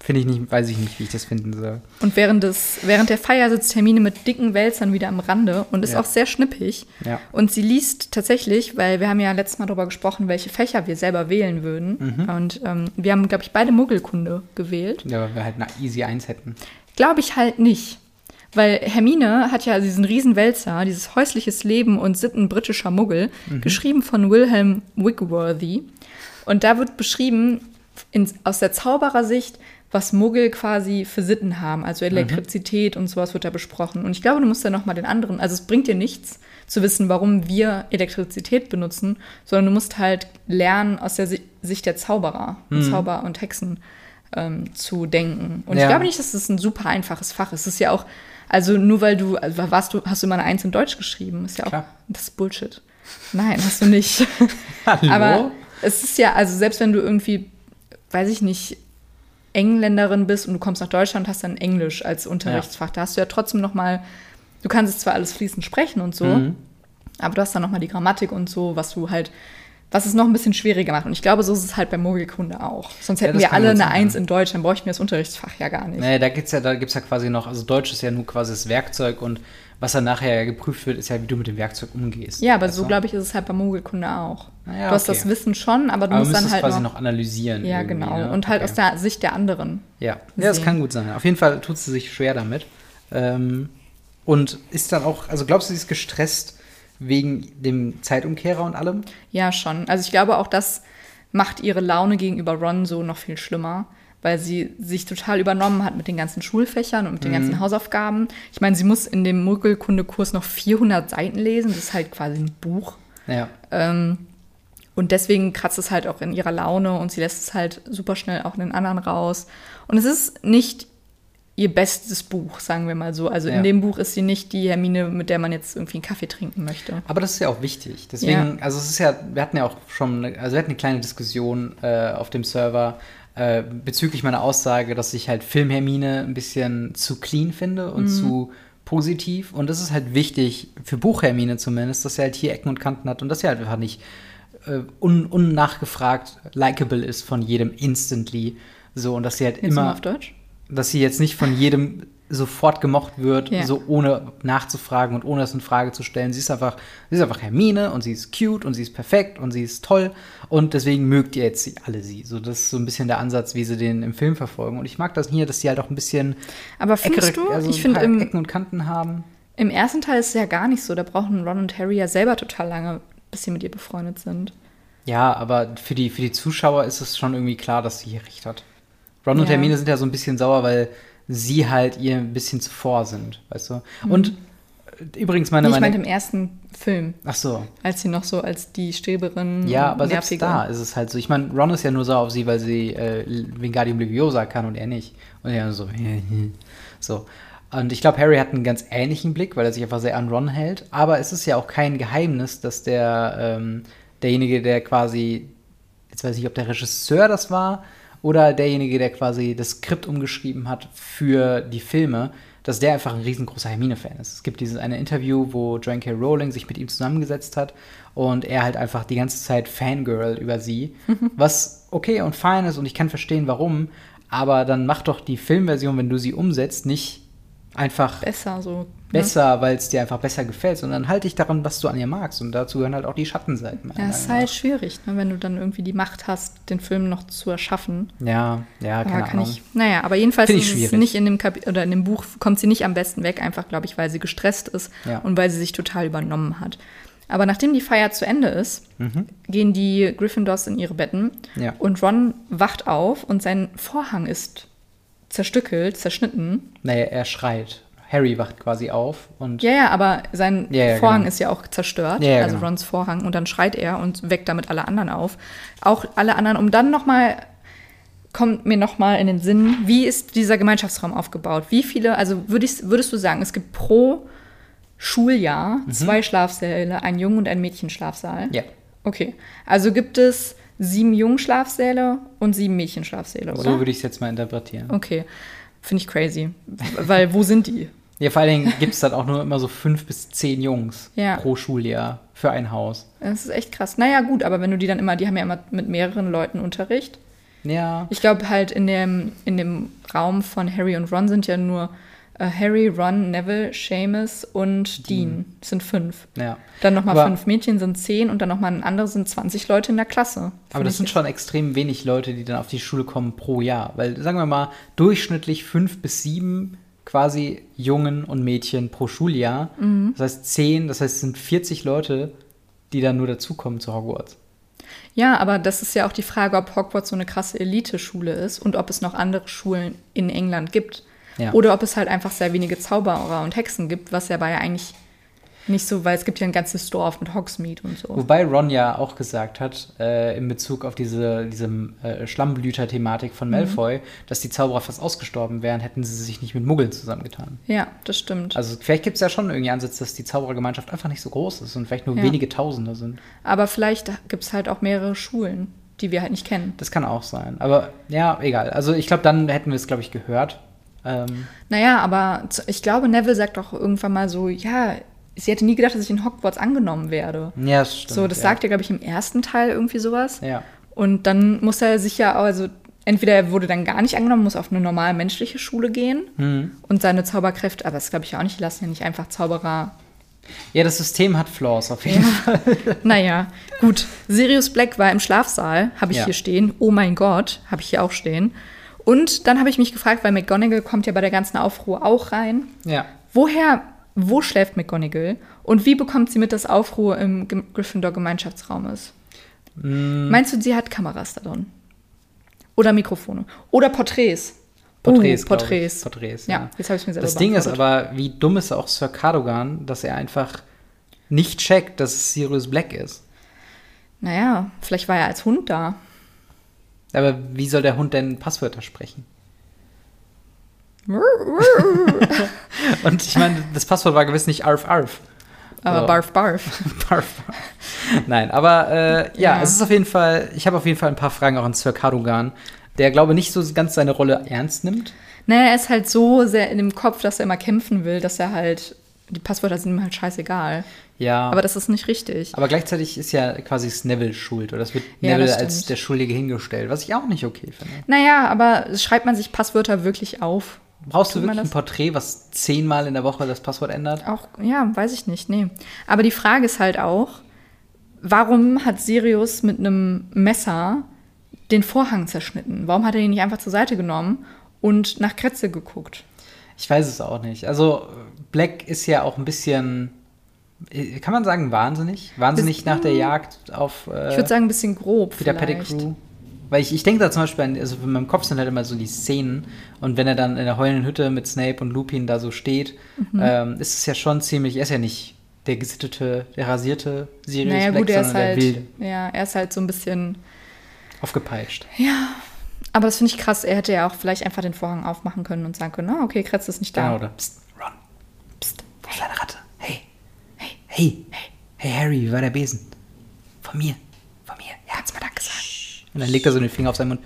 Finde ich nicht, weiß ich nicht, wie ich das finden soll. Und während, des, während der Feier sitzt Hermine mit dicken Wälzern wieder am Rande und ist Ja. auch sehr schnippig. Ja. Und sie liest tatsächlich, weil wir haben ja letztes Mal darüber gesprochen, welche Fächer wir selber wählen würden. Mhm. Und ähm, wir haben, glaube ich, beide Muggelkunde gewählt. Ja, weil wir halt eine Easy 1 hätten. Glaube ich halt nicht. Weil Hermine hat ja diesen riesen Wälzer, dieses häusliches Leben und Sitten britischer Muggel, Mhm. geschrieben von Wilhelm Wigworthy. Und da wird beschrieben, in, aus der Zauberersicht, was Muggel quasi für Sitten haben. Also Mhm. Elektrizität und sowas wird da besprochen. Und ich glaube, du musst dann nochmal den anderen, also es bringt dir nichts zu wissen, warum wir Elektrizität benutzen, sondern du musst halt lernen, aus der Si- Sicht der Zauberer, und Zauber und Hexen ähm, zu denken. Und Ja. ich glaube nicht, dass es ein super einfaches Fach ist. Es ist ja auch, also nur weil du, also warst du, hast du immer eine Eins in Deutsch geschrieben, ist ja auch, Klar. das ist Bullshit. Nein, hast du nicht. Hallo? Aber es ist ja, also selbst wenn du irgendwie, weiß ich nicht, Engländerin bist und du kommst nach Deutschland, hast dann Englisch als Unterrichtsfach, da hast du ja trotzdem noch mal, du kannst es zwar alles fließend sprechen und so, Mhm. aber du hast dann noch mal die Grammatik und so, was du halt, was es noch ein bisschen schwieriger macht. Und ich glaube, so ist es halt bei Mogelkunde auch. Sonst Ja, hätten das wir alle eine sein, Eins ja. in Deutsch, dann bräuchten wir das Unterrichtsfach ja gar nicht. Nee, da gibt's ja, da gibt's ja quasi noch, also Deutsch ist ja nur quasi das Werkzeug und was dann nachher geprüft wird, ist ja, wie du mit dem Werkzeug umgehst. Ja, aber Weißt so glaube ich, ist es halt bei Mogelkunde auch. Na ja, du hast okay. das Wissen schon, aber du Aber musst musst dann es halt quasi noch, noch analysieren. Ja, genau. Ne? Und halt Okay. aus der Sicht der anderen. Ja, ja das kann gut sein. Auf jeden Fall tut sie sich schwer damit. Ähm, und ist dann auch, also glaubst du, sie ist gestresst wegen dem Zeitumkehrer und allem? Ja, schon. Also ich glaube auch, das macht ihre Laune gegenüber Ron so noch viel schlimmer, weil sie sich total übernommen hat mit den ganzen Schulfächern und mit den Mhm. ganzen Hausaufgaben. Ich meine, sie muss in dem Muggelkunde-Kurs noch 400 Seiten lesen. Das ist halt quasi ein Buch. Ja. Ähm, und deswegen kratzt es halt auch in ihrer Laune und sie lässt es halt super schnell auch in den anderen raus. Und es ist nicht ihr bestes Buch, sagen wir mal so. Also Ja. in dem Buch ist sie nicht die Hermine, mit der man jetzt irgendwie einen Kaffee trinken möchte. Aber das ist ja auch wichtig. Deswegen, also es ist ja, wir hatten ja auch schon, eine, also wir hatten eine kleine Diskussion äh, auf dem Server äh, bezüglich meiner Aussage, dass ich halt Film-Hermine ein bisschen zu clean finde und zu positiv. Und das ist halt wichtig, für Buch-Hermine zumindest, dass sie halt hier Ecken und Kanten hat und dass sie halt einfach nicht äh, un unnachgefragt likable ist von jedem instantly. So, und dass sie halt Jetzt immer auf Deutsch. dass sie jetzt nicht von jedem sofort gemocht wird, Ja. so ohne nachzufragen und ohne es in Frage zu stellen. Sie ist einfach, sie ist einfach Hermine und sie ist cute und sie ist perfekt und sie ist toll und deswegen mögt ihr jetzt sie- alle sie. So, das ist so ein bisschen der Ansatz, wie sie den im Film verfolgen. Und ich mag das hier, dass sie halt auch ein bisschen Aber findest Eckere- du, also ich finde Ecken und Kanten haben. im ersten Teil ist es ja gar nicht so. Da brauchen Ron und Harry ja selber total lange, bis sie mit ihr befreundet sind. Ja, aber für die, für die Zuschauer ist es schon irgendwie klar, dass sie hier recht hat. Ron und Ja. Hermine sind ja so ein bisschen sauer, weil sie halt ihr ein bisschen zuvor sind, weißt du? Und äh, übrigens meine, Nee, ich meine im ersten Film, Ach so. als sie noch so als die Streberin. Ja, aber selbst nervige- da ist es halt so. Ich meine, Ron ist ja nur sauer auf sie, weil sie äh, Wingardium Leviosa kann und er nicht. Und er so, so. Und ich glaube, Harry hat einen ganz ähnlichen Blick, weil er sich einfach sehr an Ron hält. Aber es ist ja auch kein Geheimnis, dass der ähm, derjenige, der quasi, jetzt weiß ich nicht, ob der Regisseur das war oder derjenige, der quasi das Skript umgeschrieben hat für die Filme, dass der einfach ein riesengroßer Hermine-Fan ist. Es gibt dieses eine Interview, wo Joanne K. Rowling sich mit ihm zusammengesetzt hat und er halt einfach die ganze Zeit Fangirl über sie, was okay und fein ist und ich kann verstehen, warum, aber dann mach doch die Filmversion, wenn du sie umsetzt, nicht einfach Besser so. ne? besser, weil es dir einfach besser gefällt, sondern halt dich daran, was du an ihr magst. Und dazu gehören halt auch die Schattenseiten. Ja, es ist halt schwierig, ne, wenn du dann irgendwie die Macht hast, den Film noch zu erschaffen. Ja, ja, keine kann Ahnung. ich, naja, aber jedenfalls ist nicht in dem Kap oder in dem Buch kommt sie nicht am besten weg, einfach glaube ich, weil sie gestresst ist Ja. und weil sie sich total übernommen hat. Aber nachdem die Feier zu Ende ist, gehen die Gryffindors in ihre Betten Mhm. Ja. und Ron wacht auf und sein Vorhang ist zerstückelt, zerschnitten. Naja, er schreit. Harry wacht quasi auf und Ja, ja, aber sein Ja, ja, Vorhang genau. ist ja auch zerstört, Ja, also genau. Rons Vorhang und dann schreit er und weckt damit alle anderen auf. Auch alle anderen, um dann noch mal kommt mir noch mal in den Sinn, wie ist dieser Gemeinschaftsraum aufgebaut? Wie viele, also würd ich, würdest du sagen, es gibt pro Schuljahr Mhm. zwei Schlafsäle, ein Jungen- und ein Mädchenschlafsaal? ja. Okay, also gibt es sieben Jungenschlafsäle und sieben Mädchenschlafsäle, oder? So würde ich es jetzt mal interpretieren. okay, finde ich crazy, weil wo sind die? Ja, vor allen Dingen gibt es dann auch nur immer so fünf bis zehn Jungs Ja. pro Schuljahr für ein Haus. Das ist echt krass. Naja, gut, aber wenn du die dann immer, die haben ja immer mit mehreren Leuten Unterricht. Ja. Ich glaube halt in dem, in dem Raum von Harry und Ron sind ja nur Harry, Ron, Neville, Seamus und Dean. Das sind fünf. Ja. Dann nochmal fünf Mädchen sind zehn und dann nochmal ein anderes sind 20 Leute in der Klasse. Aber das sind jetzt- schon extrem wenig Leute, die dann auf die Schule kommen pro Jahr. Weil, sagen wir mal, durchschnittlich fünf bis sieben quasi Jungen und Mädchen pro Schuljahr. Mhm. Das heißt zehn, das heißt, es sind 40 Leute, die dann nur dazukommen zu Hogwarts. Ja, aber das ist ja auch die Frage, ob Hogwarts so eine krasse Elite-Schule ist und ob es noch andere Schulen in England gibt. Ja. Oder ob es halt einfach sehr wenige Zauberer und Hexen gibt, was ja bei eigentlich nicht so, weil es gibt ja ein ganzes Dorf mit Hogsmeade und so. Wobei Ron ja auch gesagt hat, äh, in Bezug auf diese, diese äh, Schlammblüter-Thematik von Malfoy, dass die Zauberer fast ausgestorben wären, hätten sie sich nicht mit Muggeln zusammengetan. Ja, das stimmt. Also vielleicht gibt es ja schon irgendwie Ansätze, dass die Zauberergemeinschaft einfach nicht so groß ist und vielleicht nur Ja. wenige Tausende sind. aber vielleicht gibt es halt auch mehrere Schulen, die wir halt nicht kennen. Das kann auch sein. Aber ja, egal. Also ich glaube, dann hätten wir es, glaube ich, gehört. Ähm, Naja, aber ich glaube, Neville sagt auch irgendwann mal so, ja, sie hätte nie gedacht, dass ich in Hogwarts angenommen werde. ja, das stimmt. so, das ja. sagt er, glaube ich, im ersten Teil irgendwie sowas. Ja. Und dann muss er sich ja, also entweder er wurde dann gar nicht angenommen, muss auf eine normal menschliche Schule gehen Mhm. und seine Zauberkräfte, aber das glaube ich auch nicht, die lassen ja nicht einfach Zauberer. Ja, das System hat Flaws auf jeden Fall. Naja, gut. Sirius Black war im Schlafsaal, habe ich Ja. hier stehen. Oh mein Gott, habe ich hier auch stehen. Und dann habe ich mich gefragt, weil McGonagall kommt ja bei der ganzen Aufruhr auch rein. Ja. Woher, wo schläft McGonagall? Und wie bekommt sie mit, dass Aufruhr im Gem- Gryffindor-Gemeinschaftsraum ist? Mm. Meinst du, sie hat Kameras da drin? Oder Mikrofone? Oder Porträts? Porträts. Oh, glaub Porträts. Porträts. Ja, jetzt habe ich mir selber Das Ding ist aber, wie dumm ist auch Sir Cadogan, dass er einfach nicht checkt, dass es Sirius Black ist. Naja, vielleicht war er als Hund da. Aber wie soll der Hund denn Passwörter sprechen? Und ich meine, das Passwort war gewiss nicht Arf Arf. Aber So. barf, barf. Barf. Nein, aber äh, ja, Ja. es ist auf jeden Fall, ich habe auf jeden Fall ein paar Fragen auch an Sir Cadogan, der, glaube nicht so ganz seine Rolle ernst nimmt. Naja, er ist halt so sehr in dem Kopf, dass er immer kämpfen will, dass er halt, die Passwörter sind ihm halt scheißegal. Ja. Aber das ist nicht richtig. Aber gleichzeitig ist ja quasi es Neville schuld. Oder das wird Ja, Neville als der Schuldige hingestellt, was ich auch nicht okay finde. Naja, aber schreibt man sich Passwörter wirklich auf? Brauchst du Tut wirklich ein? Porträt, was zehnmal in der Woche das Passwort ändert? Auch, ja, weiß ich nicht, nee. Aber die Frage ist halt auch, warum hat Sirius mit einem Messer den Vorhang zerschnitten? Warum hat er ihn nicht einfach zur Seite genommen und nach Kretze geguckt? Ich weiß es auch nicht. Also Black ist ja auch ein bisschen, äh, kann man sagen, wahnsinnig? Wahnsinnig Ist- nach der Jagd auf äh, Ich würde sagen, ein bisschen grob Peter. Pettigrew. Weil ich, ich denke da zum Beispiel, an, also in meinem Kopf sind halt immer so die Szenen und wenn er dann in der heulenden Hütte mit Snape und Lupin da so steht, Mhm. ähm, ist es ja schon ziemlich, er ist ja nicht der gesittete, der rasierte Sirius Naja, Black, gut, er ist sondern halt, der wilde, ja, er ist halt so ein bisschen, aufgepeitscht. ja. Aber das finde ich krass. Er hätte ja auch vielleicht einfach den Vorhang aufmachen können und sagen können, ah, okay, Kretze ist nicht da. Genau, oder? Psst, Ron. Psst, da ist eine Ratte. Hey. Hey. Hey. Hey, Harry, wie war der Besen? Von mir. Von mir. Ja, Kannst mal Danke sagen. Und dann legt er so den Finger auf seinen Mund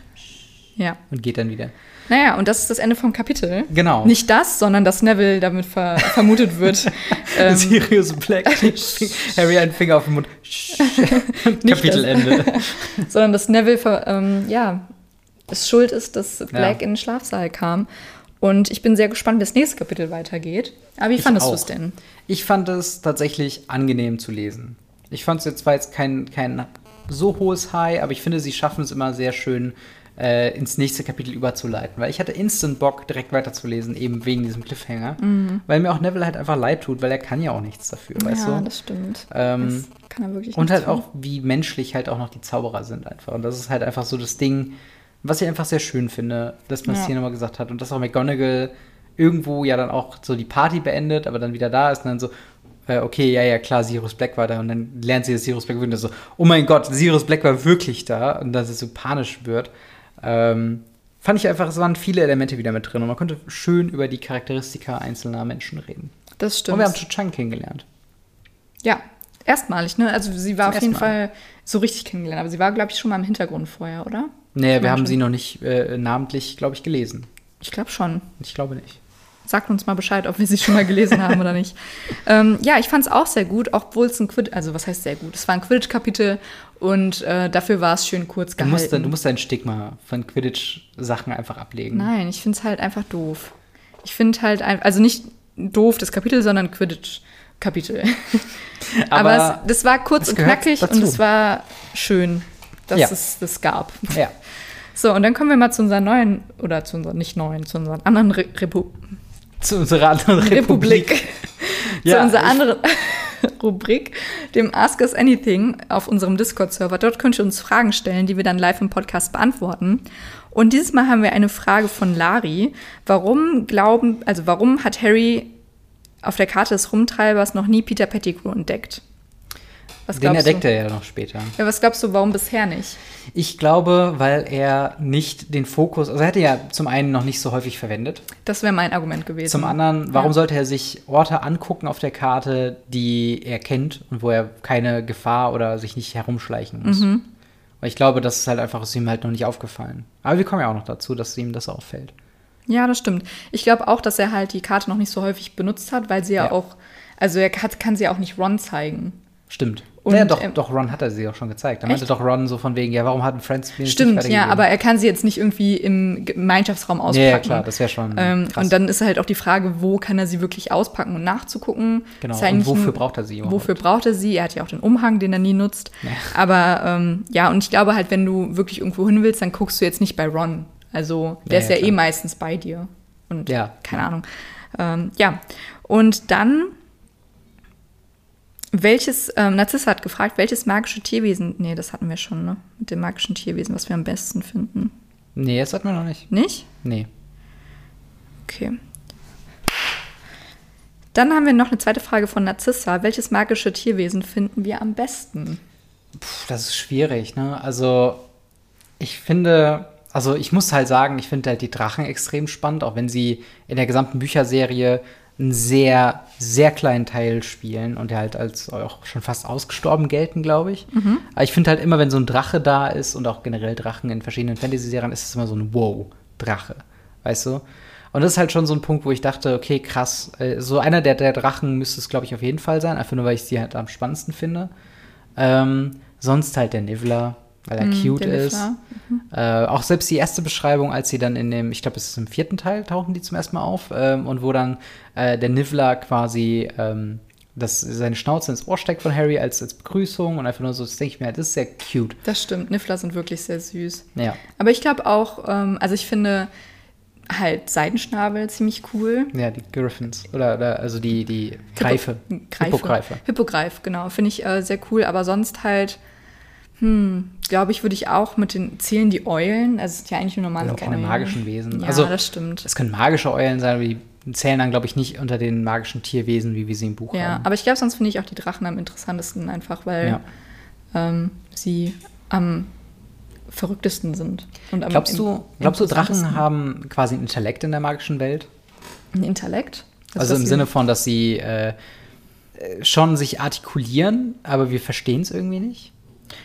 Ja. und geht dann wieder. Naja, und das ist das Ende vom Kapitel. Genau. Nicht das, sondern dass Neville damit ver vermutet wird. ähm, Sirius Black. Harry einen Finger auf den Mund. Kapitelende. sondern dass Neville ver, ähm, ja, es schuld ist, dass Black Ja. in den Schlafsaal kam. Und ich bin sehr gespannt, wie das nächste Kapitel weitergeht. Aber wie Ich fandest du es denn? Ich fand es tatsächlich angenehm zu lesen. Ich fand es jetzt zwar jetzt kein, kein so hohes High, aber ich finde, sie schaffen es immer sehr schön, äh, ins nächste Kapitel überzuleiten. Weil ich hatte instant Bock, direkt weiterzulesen, eben wegen diesem Cliffhanger. Weil mir auch Neville halt einfach leid tut, weil er kann ja auch nichts dafür, weißt ja, du? das stimmt. Ähm, das kann er wirklich Und halt tun. auch, wie menschlich halt auch noch die Zauberer sind einfach. Und das ist halt einfach so das Ding, was ich einfach sehr schön finde, dass man es Ja. hier nochmal gesagt hat. Und dass auch McGonagall irgendwo ja dann auch so die Party beendet, aber dann wieder da ist und dann so, äh, okay, ja, ja, klar, Sirius Black war da. Und dann lernt sie, dass Sirius Black wirklich so, oh mein Gott, Sirius Black war wirklich da. Und dass es so panisch wird. Ähm, fand ich einfach, es waren viele Elemente wieder mit drin. Und man konnte schön über die Charakteristika einzelner Menschen reden. Das stimmt. Und wir haben Cho Chang kennengelernt. ja, erstmalig, ne? Also sie war Zum auf jeden Mal. Fall so richtig kennengelernt. Aber sie war, glaube ich, schon mal im Hintergrund vorher, oder? Nee, wir haben schon. sie noch nicht äh, namentlich, glaube ich, gelesen. Ich glaube schon. Ich glaube nicht. Sagt uns mal Bescheid, ob wir sie schon mal gelesen haben oder nicht. Ähm, ja, ich fand es auch sehr gut, obwohl es ein Quidditch, also was heißt sehr gut? Es war ein Quidditch-Kapitel und äh, dafür war es schön kurz Du gehalten. musst, du musst dein Stigma von Quidditch-Sachen einfach ablegen. Nein, ich finde es halt einfach doof. Ich finde halt einfach, also nicht doof das Kapitel, sondern Quidditch-Kapitel. Aber, Aber es, das war kurz und knackig dazu. und es war schön, dass Ja. es das gab. Ja. So, und dann kommen wir mal zu unserer neuen, oder zu unserer, nicht neuen, zu unseren anderen Re Repu Zu unserer anderen Republik. Republik. Ja, zu unserer anderen Rubrik, dem Ask Us Anything auf unserem Discord-Server. Dort könnt ihr uns Fragen stellen, die wir dann live im Podcast beantworten. Und dieses Mal haben wir eine Frage von Lari. Warum glauben, also warum hat Harry auf der Karte des Rumtreibers noch nie Peter Pettigrew entdeckt? Was Den entdeckt du? er ja noch später. Ja, was glaubst du, warum bisher nicht? Ich glaube, weil er nicht den Fokus, also er hätte ja zum einen noch nicht so häufig verwendet. Das wäre mein Argument gewesen. Zum anderen, warum Ja. sollte er sich Orte angucken auf der Karte, die er kennt und wo er keine Gefahr oder sich nicht herumschleichen muss? Mhm. Weil ich glaube, das ist halt einfach, ist ihm halt noch nicht aufgefallen. Aber wir kommen ja auch noch dazu, dass ihm das auffällt. Ja, das stimmt. Ich glaube auch, dass er halt die Karte noch nicht so häufig benutzt hat, weil sie ja, Ja. auch, also er hat, kann sie auch nicht Ron zeigen. Stimmt. Und, ja, doch, ähm, doch, Ron hat er sie auch schon gezeigt. Da meinte doch Ron so von wegen, ja, warum hat ein Friends mir das nicht Stimmt, ja, aber er kann sie jetzt nicht irgendwie im Gemeinschaftsraum Ja, auspacken. ja, klar, das wäre schon. ähm, und dann ist halt auch die Frage, wo kann er sie wirklich auspacken und nachzugucken. Genau, ja und wofür braucht er sie überhaupt? Wofür braucht er sie? Er hat ja auch den Umhang, den er nie nutzt. Ja. Aber ähm, ja, und ich glaube halt, wenn du wirklich irgendwo hin willst, dann guckst du jetzt nicht bei Ron. Also der Ja, ist ja, ja, eh klar. meistens bei dir. Und Ja. keine Ahnung. Ähm, ja, und dann welches, ähm, Narzissa hat gefragt, welches magische Tierwesen, nee, das hatten wir schon, ne? Mit dem magischen Tierwesen, was wir am besten finden. Nee, das hatten wir noch nicht. Nicht? Nee. Okay. Dann haben wir noch eine zweite Frage von Narzissa. Welches magische Tierwesen finden wir am besten? Puh, das ist schwierig, ne? Also, ich finde, also ich muss halt sagen, ich finde halt die Drachen extrem spannend, auch wenn sie in der gesamten Bücherserie einen sehr, sehr kleinen Teil spielen und ja halt als auch schon fast ausgestorben gelten, glaube ich. Aber ich finde halt immer, wenn so ein Drache da ist und auch generell Drachen in verschiedenen Fantasy-Serien, ist es immer so ein Wow-Drache, weißt du? Und das ist halt schon so ein Punkt, wo ich dachte, okay, krass, äh, so einer der, der Drachen müsste es, glaube ich, auf jeden Fall sein, einfach nur, weil ich sie halt am spannendsten finde. Ähm, sonst halt der Niffler, weil er Mm, cute ist. Niffler. Äh, auch selbst die erste Beschreibung, als sie dann in dem, ich glaube, es ist im vierten Teil, tauchen die zum ersten Mal auf ähm, und wo dann äh, der Niffler quasi ähm, das, seine Schnauze ins Ohr steckt von Harry als, als Begrüßung und einfach nur so, das denke ich mir, das ist sehr cute. Das stimmt, Niffler sind wirklich sehr süß. Ja, Aber ich glaube auch, ähm, also ich finde halt Seidenschnabel ziemlich cool. ja, die Griffins oder, oder also die, die Greife. Greife. Hippogreife. Hippogreif, genau. Finde ich äh, sehr cool. Aber sonst halt, hm, glaube ich, würde ich auch mit den, zählen die Eulen, also es sind ja eigentlich nur normale Also keine Eulen. magischen Wesen. Ja, Also, das stimmt. Es können magische Eulen sein, aber die zählen dann, glaube ich, nicht unter den magischen Tierwesen, wie wir sie im Buch Ja, haben. aber ich glaube, sonst finde ich auch die Drachen am interessantesten, einfach weil Ja. ähm, sie am verrücktesten sind. Und am Glaubst du, glaubst du, Drachen haben quasi ein Intellekt in der magischen Welt? ein Intellekt? Also, dass im Sinne von, dass sie äh, äh, schon sich artikulieren, aber wir verstehen es irgendwie nicht?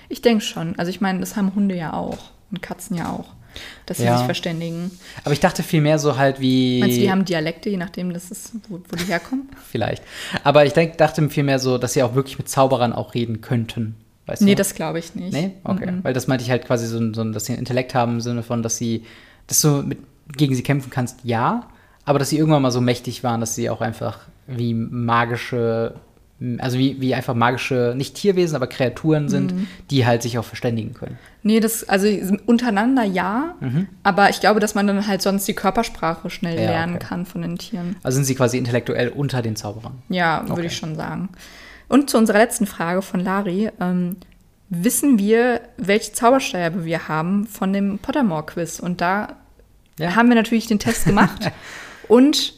Ich denke schon. Also ich meine, das haben Hunde ja auch und Katzen ja auch, dass sie Ja. sich verständigen. Aber ich dachte vielmehr so halt wie. Meinst du, die haben Dialekte, je nachdem, das ist, wo, wo die herkommen? Vielleicht. Aber ich denk, dachte vielmehr so, dass sie auch wirklich mit Zauberern auch reden könnten. Weißt Nee, du? das glaube ich nicht. Nee? Okay. Mhm. Weil das meinte ich halt quasi so, so, dass sie einen Intellekt haben im Sinne von, dass sie, dass du mit, gegen sie kämpfen kannst, ja. Aber dass sie irgendwann mal so mächtig waren, dass sie auch einfach wie magische, also wie, wie einfach magische, nicht Tierwesen, aber Kreaturen sind, Mhm. die halt sich auch verständigen können. Nee, das, also untereinander ja, Mhm. aber ich glaube, dass man dann halt sonst die Körpersprache schnell Ja, lernen okay. kann von den Tieren. Also sind sie quasi intellektuell unter den Zauberern. Ja, würde Okay. ich schon sagen. Und zu unserer letzten Frage von Lari. Ähm, wissen wir, welche Zauberstäbe wir haben von dem Pottermore-Quiz? Und da Ja. haben wir natürlich den Test gemacht. Und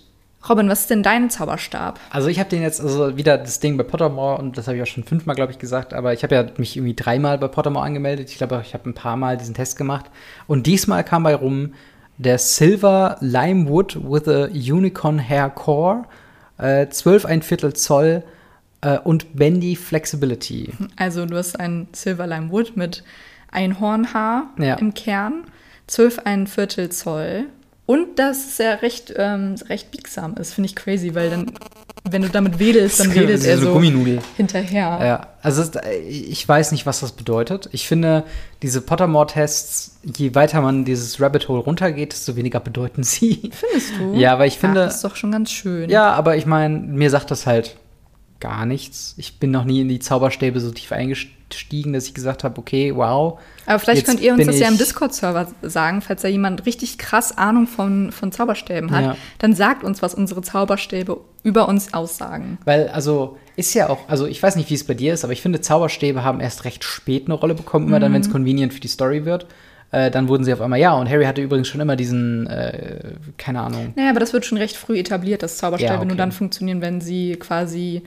Robin, was ist denn dein Zauberstab? Also ich habe den jetzt, also wieder das Ding bei Pottermore, und das habe ich auch schon fünfmal, glaube ich, gesagt, aber ich habe ja mich irgendwie dreimal bei Pottermore angemeldet. Ich glaube, ich habe ein paar Mal diesen Test gemacht. Und diesmal kam bei rum der Silver Limewood with a Unicorn Hair Core, äh, 12 ein Viertel Zoll äh, und Bendy Flexibility. Also du hast ein Silver Lime Wood mit Einhornhaar Ja. im Kern, 12 ein Viertel Zoll Und dass es ja recht, ähm, recht biegsam ist, finde ich crazy, weil dann, wenn du damit wedelst, dann wedelt ist er so Gumminudel. hinterher. Ja, also es, ich weiß nicht, was das bedeutet. Ich finde, diese Pottermore-Tests, je weiter man dieses Rabbit Hole runtergeht, desto weniger bedeuten sie. Findest du? Ja, aber ich finde- Ach, das ist doch schon ganz schön. Ja, aber ich meine, mir sagt das halt gar nichts. Ich bin noch nie in die Zauberstäbe so tief eingestiegen, dass ich gesagt habe, okay, wow. Aber vielleicht könnt ihr uns das ja im Discord-Server sagen, falls da jemand richtig krass Ahnung von, von Zauberstäben hat. Ja. Dann sagt uns, was unsere Zauberstäbe über uns aussagen. Weil, also, ist ja auch, also ich weiß nicht, wie es bei dir ist, aber ich finde, Zauberstäbe haben erst recht spät eine Rolle bekommen, immer dann, wenn es Mhm. convenient für die Story wird. Äh, dann wurden sie auf einmal, ja, und Harry hatte übrigens schon immer diesen, äh, keine Ahnung. Naja, aber das wird schon recht früh etabliert, dass Zauberstäbe Ja, okay. nur dann funktionieren, wenn sie quasi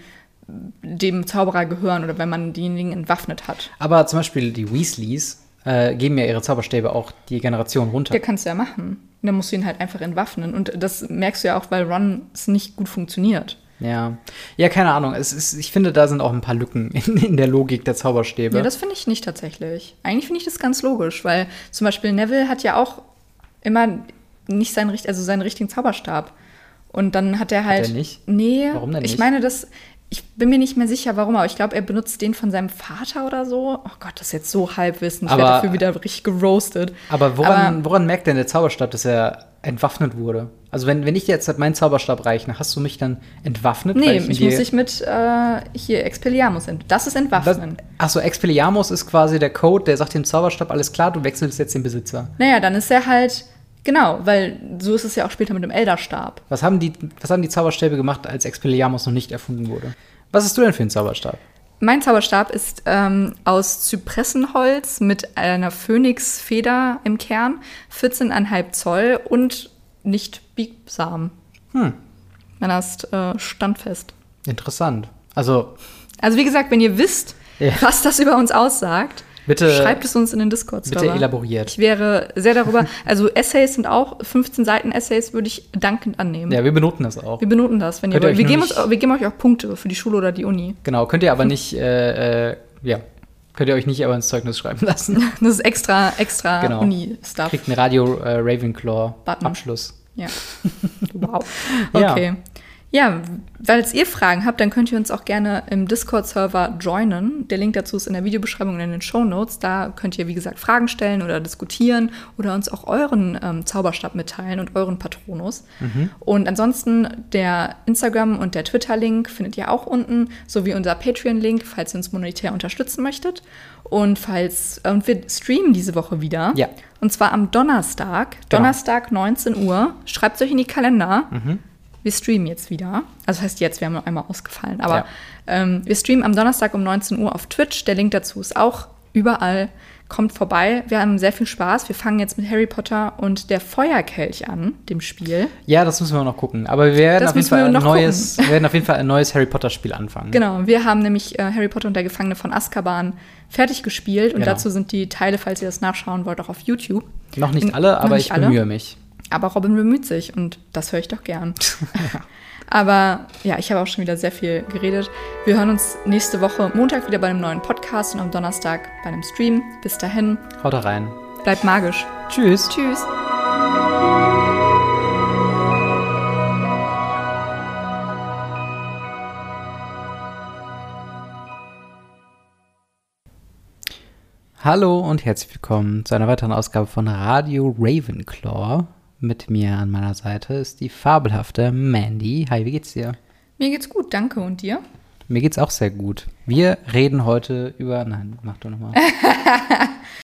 dem Zauberer gehören oder wenn man denjenigen entwaffnet hat. Aber zum Beispiel die Weasleys äh, geben ja ihre Zauberstäbe auch die Generation runter. Der kannst du ja machen. Dann musst du ihn halt einfach entwaffnen. Und das merkst du ja auch, weil Ron es nicht gut funktioniert. Ja. Ja, keine Ahnung. Es ist, ich finde, da sind auch ein paar Lücken in, in der Logik der Zauberstäbe. Ja, das finde ich nicht tatsächlich. Eigentlich finde ich das ganz logisch, weil zum Beispiel Neville hat ja auch immer nicht seinen, also seinen richtigen Zauberstab. Und dann hat er halt. er nicht? Nee. Warum denn Ich nicht? meine, das. Ich bin mir nicht mehr sicher, warum, aber ich glaube, er benutzt den von seinem Vater oder so. Oh Gott, das ist jetzt so Halbwissen. Ich werde dafür wieder richtig geroastet. Aber woran, Aber- woran merkt denn der Zauberstab, dass er entwaffnet wurde? Also wenn, wenn ich dir jetzt halt meinen Zauberstab reiche, hast du mich dann entwaffnet? Nee, ich, dir- muss dich mit äh, hier Expelliarmus ent. Das ist Entwaffnen. achso, Expelliarmus ist quasi der Code, der sagt dem Zauberstab, alles klar, du wechselst jetzt den Besitzer. Naja, dann ist er halt. Genau, weil so ist es ja auch später mit dem Elderstab. Was haben die, was haben die Zauberstäbe gemacht, als Expelliarmus noch nicht erfunden wurde? Was hast du denn für einen Zauberstab? Mein Zauberstab ist ähm, aus Zypressenholz mit einer Phönixfeder im Kern, 14,5 Zoll und nicht biegsam. Hm. Man ist äh, standfest. Interessant. Also, Also wie gesagt, wenn ihr wisst, Ja. was das über uns aussagt, Bitte- schreibt es uns in den discord bitte elaboriert. Ich wäre sehr darüber, also Essays sind auch, 15 Seiten Essays würde ich dankend annehmen. Ja, wir benoten das auch. Wir benoten das, wenn ihr Könnt ihr wollt. Wir geben, uns, wir geben euch auch Punkte für die Schule oder die Uni. Genau, könnt ihr aber nicht, äh, äh, ja, könnt ihr euch nicht aber ins Zeugnis schreiben lassen. Das ist extra, extra Genau. Uni-Stuff. Kriegt einen Radio äh, Ravenclaw Button. Abschluss. Ja. Wow. Okay. Ja, falls ihr Fragen habt, dann könnt ihr uns auch gerne im Discord-Server joinen. Der Link dazu ist in der Videobeschreibung und in den Show Notes. Da könnt ihr, wie gesagt, Fragen stellen oder diskutieren oder uns auch euren ähm, Zauberstab mitteilen und euren Patronus. Und ansonsten der Instagram- und der Twitter-Link findet ihr auch unten, sowie unser Patreon-Link, falls ihr uns monetär unterstützen möchtet. Und falls, und wir streamen diese Woche wieder. Ja. Und zwar am Donnerstag. Genau. Donnerstag, 19 Uhr. Schreibt es euch in die Kalender. Wir streamen jetzt wieder. Also das heißt jetzt, wir haben noch einmal ausgefallen. Aber Ja. ähm, wir streamen am Donnerstag um 19 Uhr auf Twitch. Der Link dazu ist auch überall. Kommt vorbei. Wir haben sehr viel Spaß. Wir fangen jetzt mit Harry Potter und der Feuerkelch an, dem Spiel. Ja, das müssen wir noch gucken. Aber wir werden, Das auf jeden, müssen wir Fall ein neues, wir werden auf jeden Fall ein neues Harry Potter-Spiel anfangen. Genau, wir haben nämlich äh, Harry Potter und der Gefangene von Azkaban fertig gespielt. Und Genau. dazu sind die Teile, falls ihr das nachschauen wollt, auch auf YouTube. Noch nicht alle, aber nicht ich alle. bemühe mich. Aber Robin bemüht sich und das höre ich doch gern. Aber ja, ich habe auch schon wieder sehr viel geredet. Wir hören uns nächste Woche Montag wieder bei einem neuen Podcast und am Donnerstag bei einem Stream. Bis dahin, Haut rein. bleibt magisch. Tschüss. Tschüss. Hallo und herzlich willkommen zu einer weiteren Ausgabe von Radio Ravenclaw. Mit mir an meiner Seite ist die fabelhafte Mandy. Hi, wie geht's dir? Mir geht's gut, danke. Und dir? Mir geht's auch sehr gut. Wir reden heute über. Nein, mach du nochmal.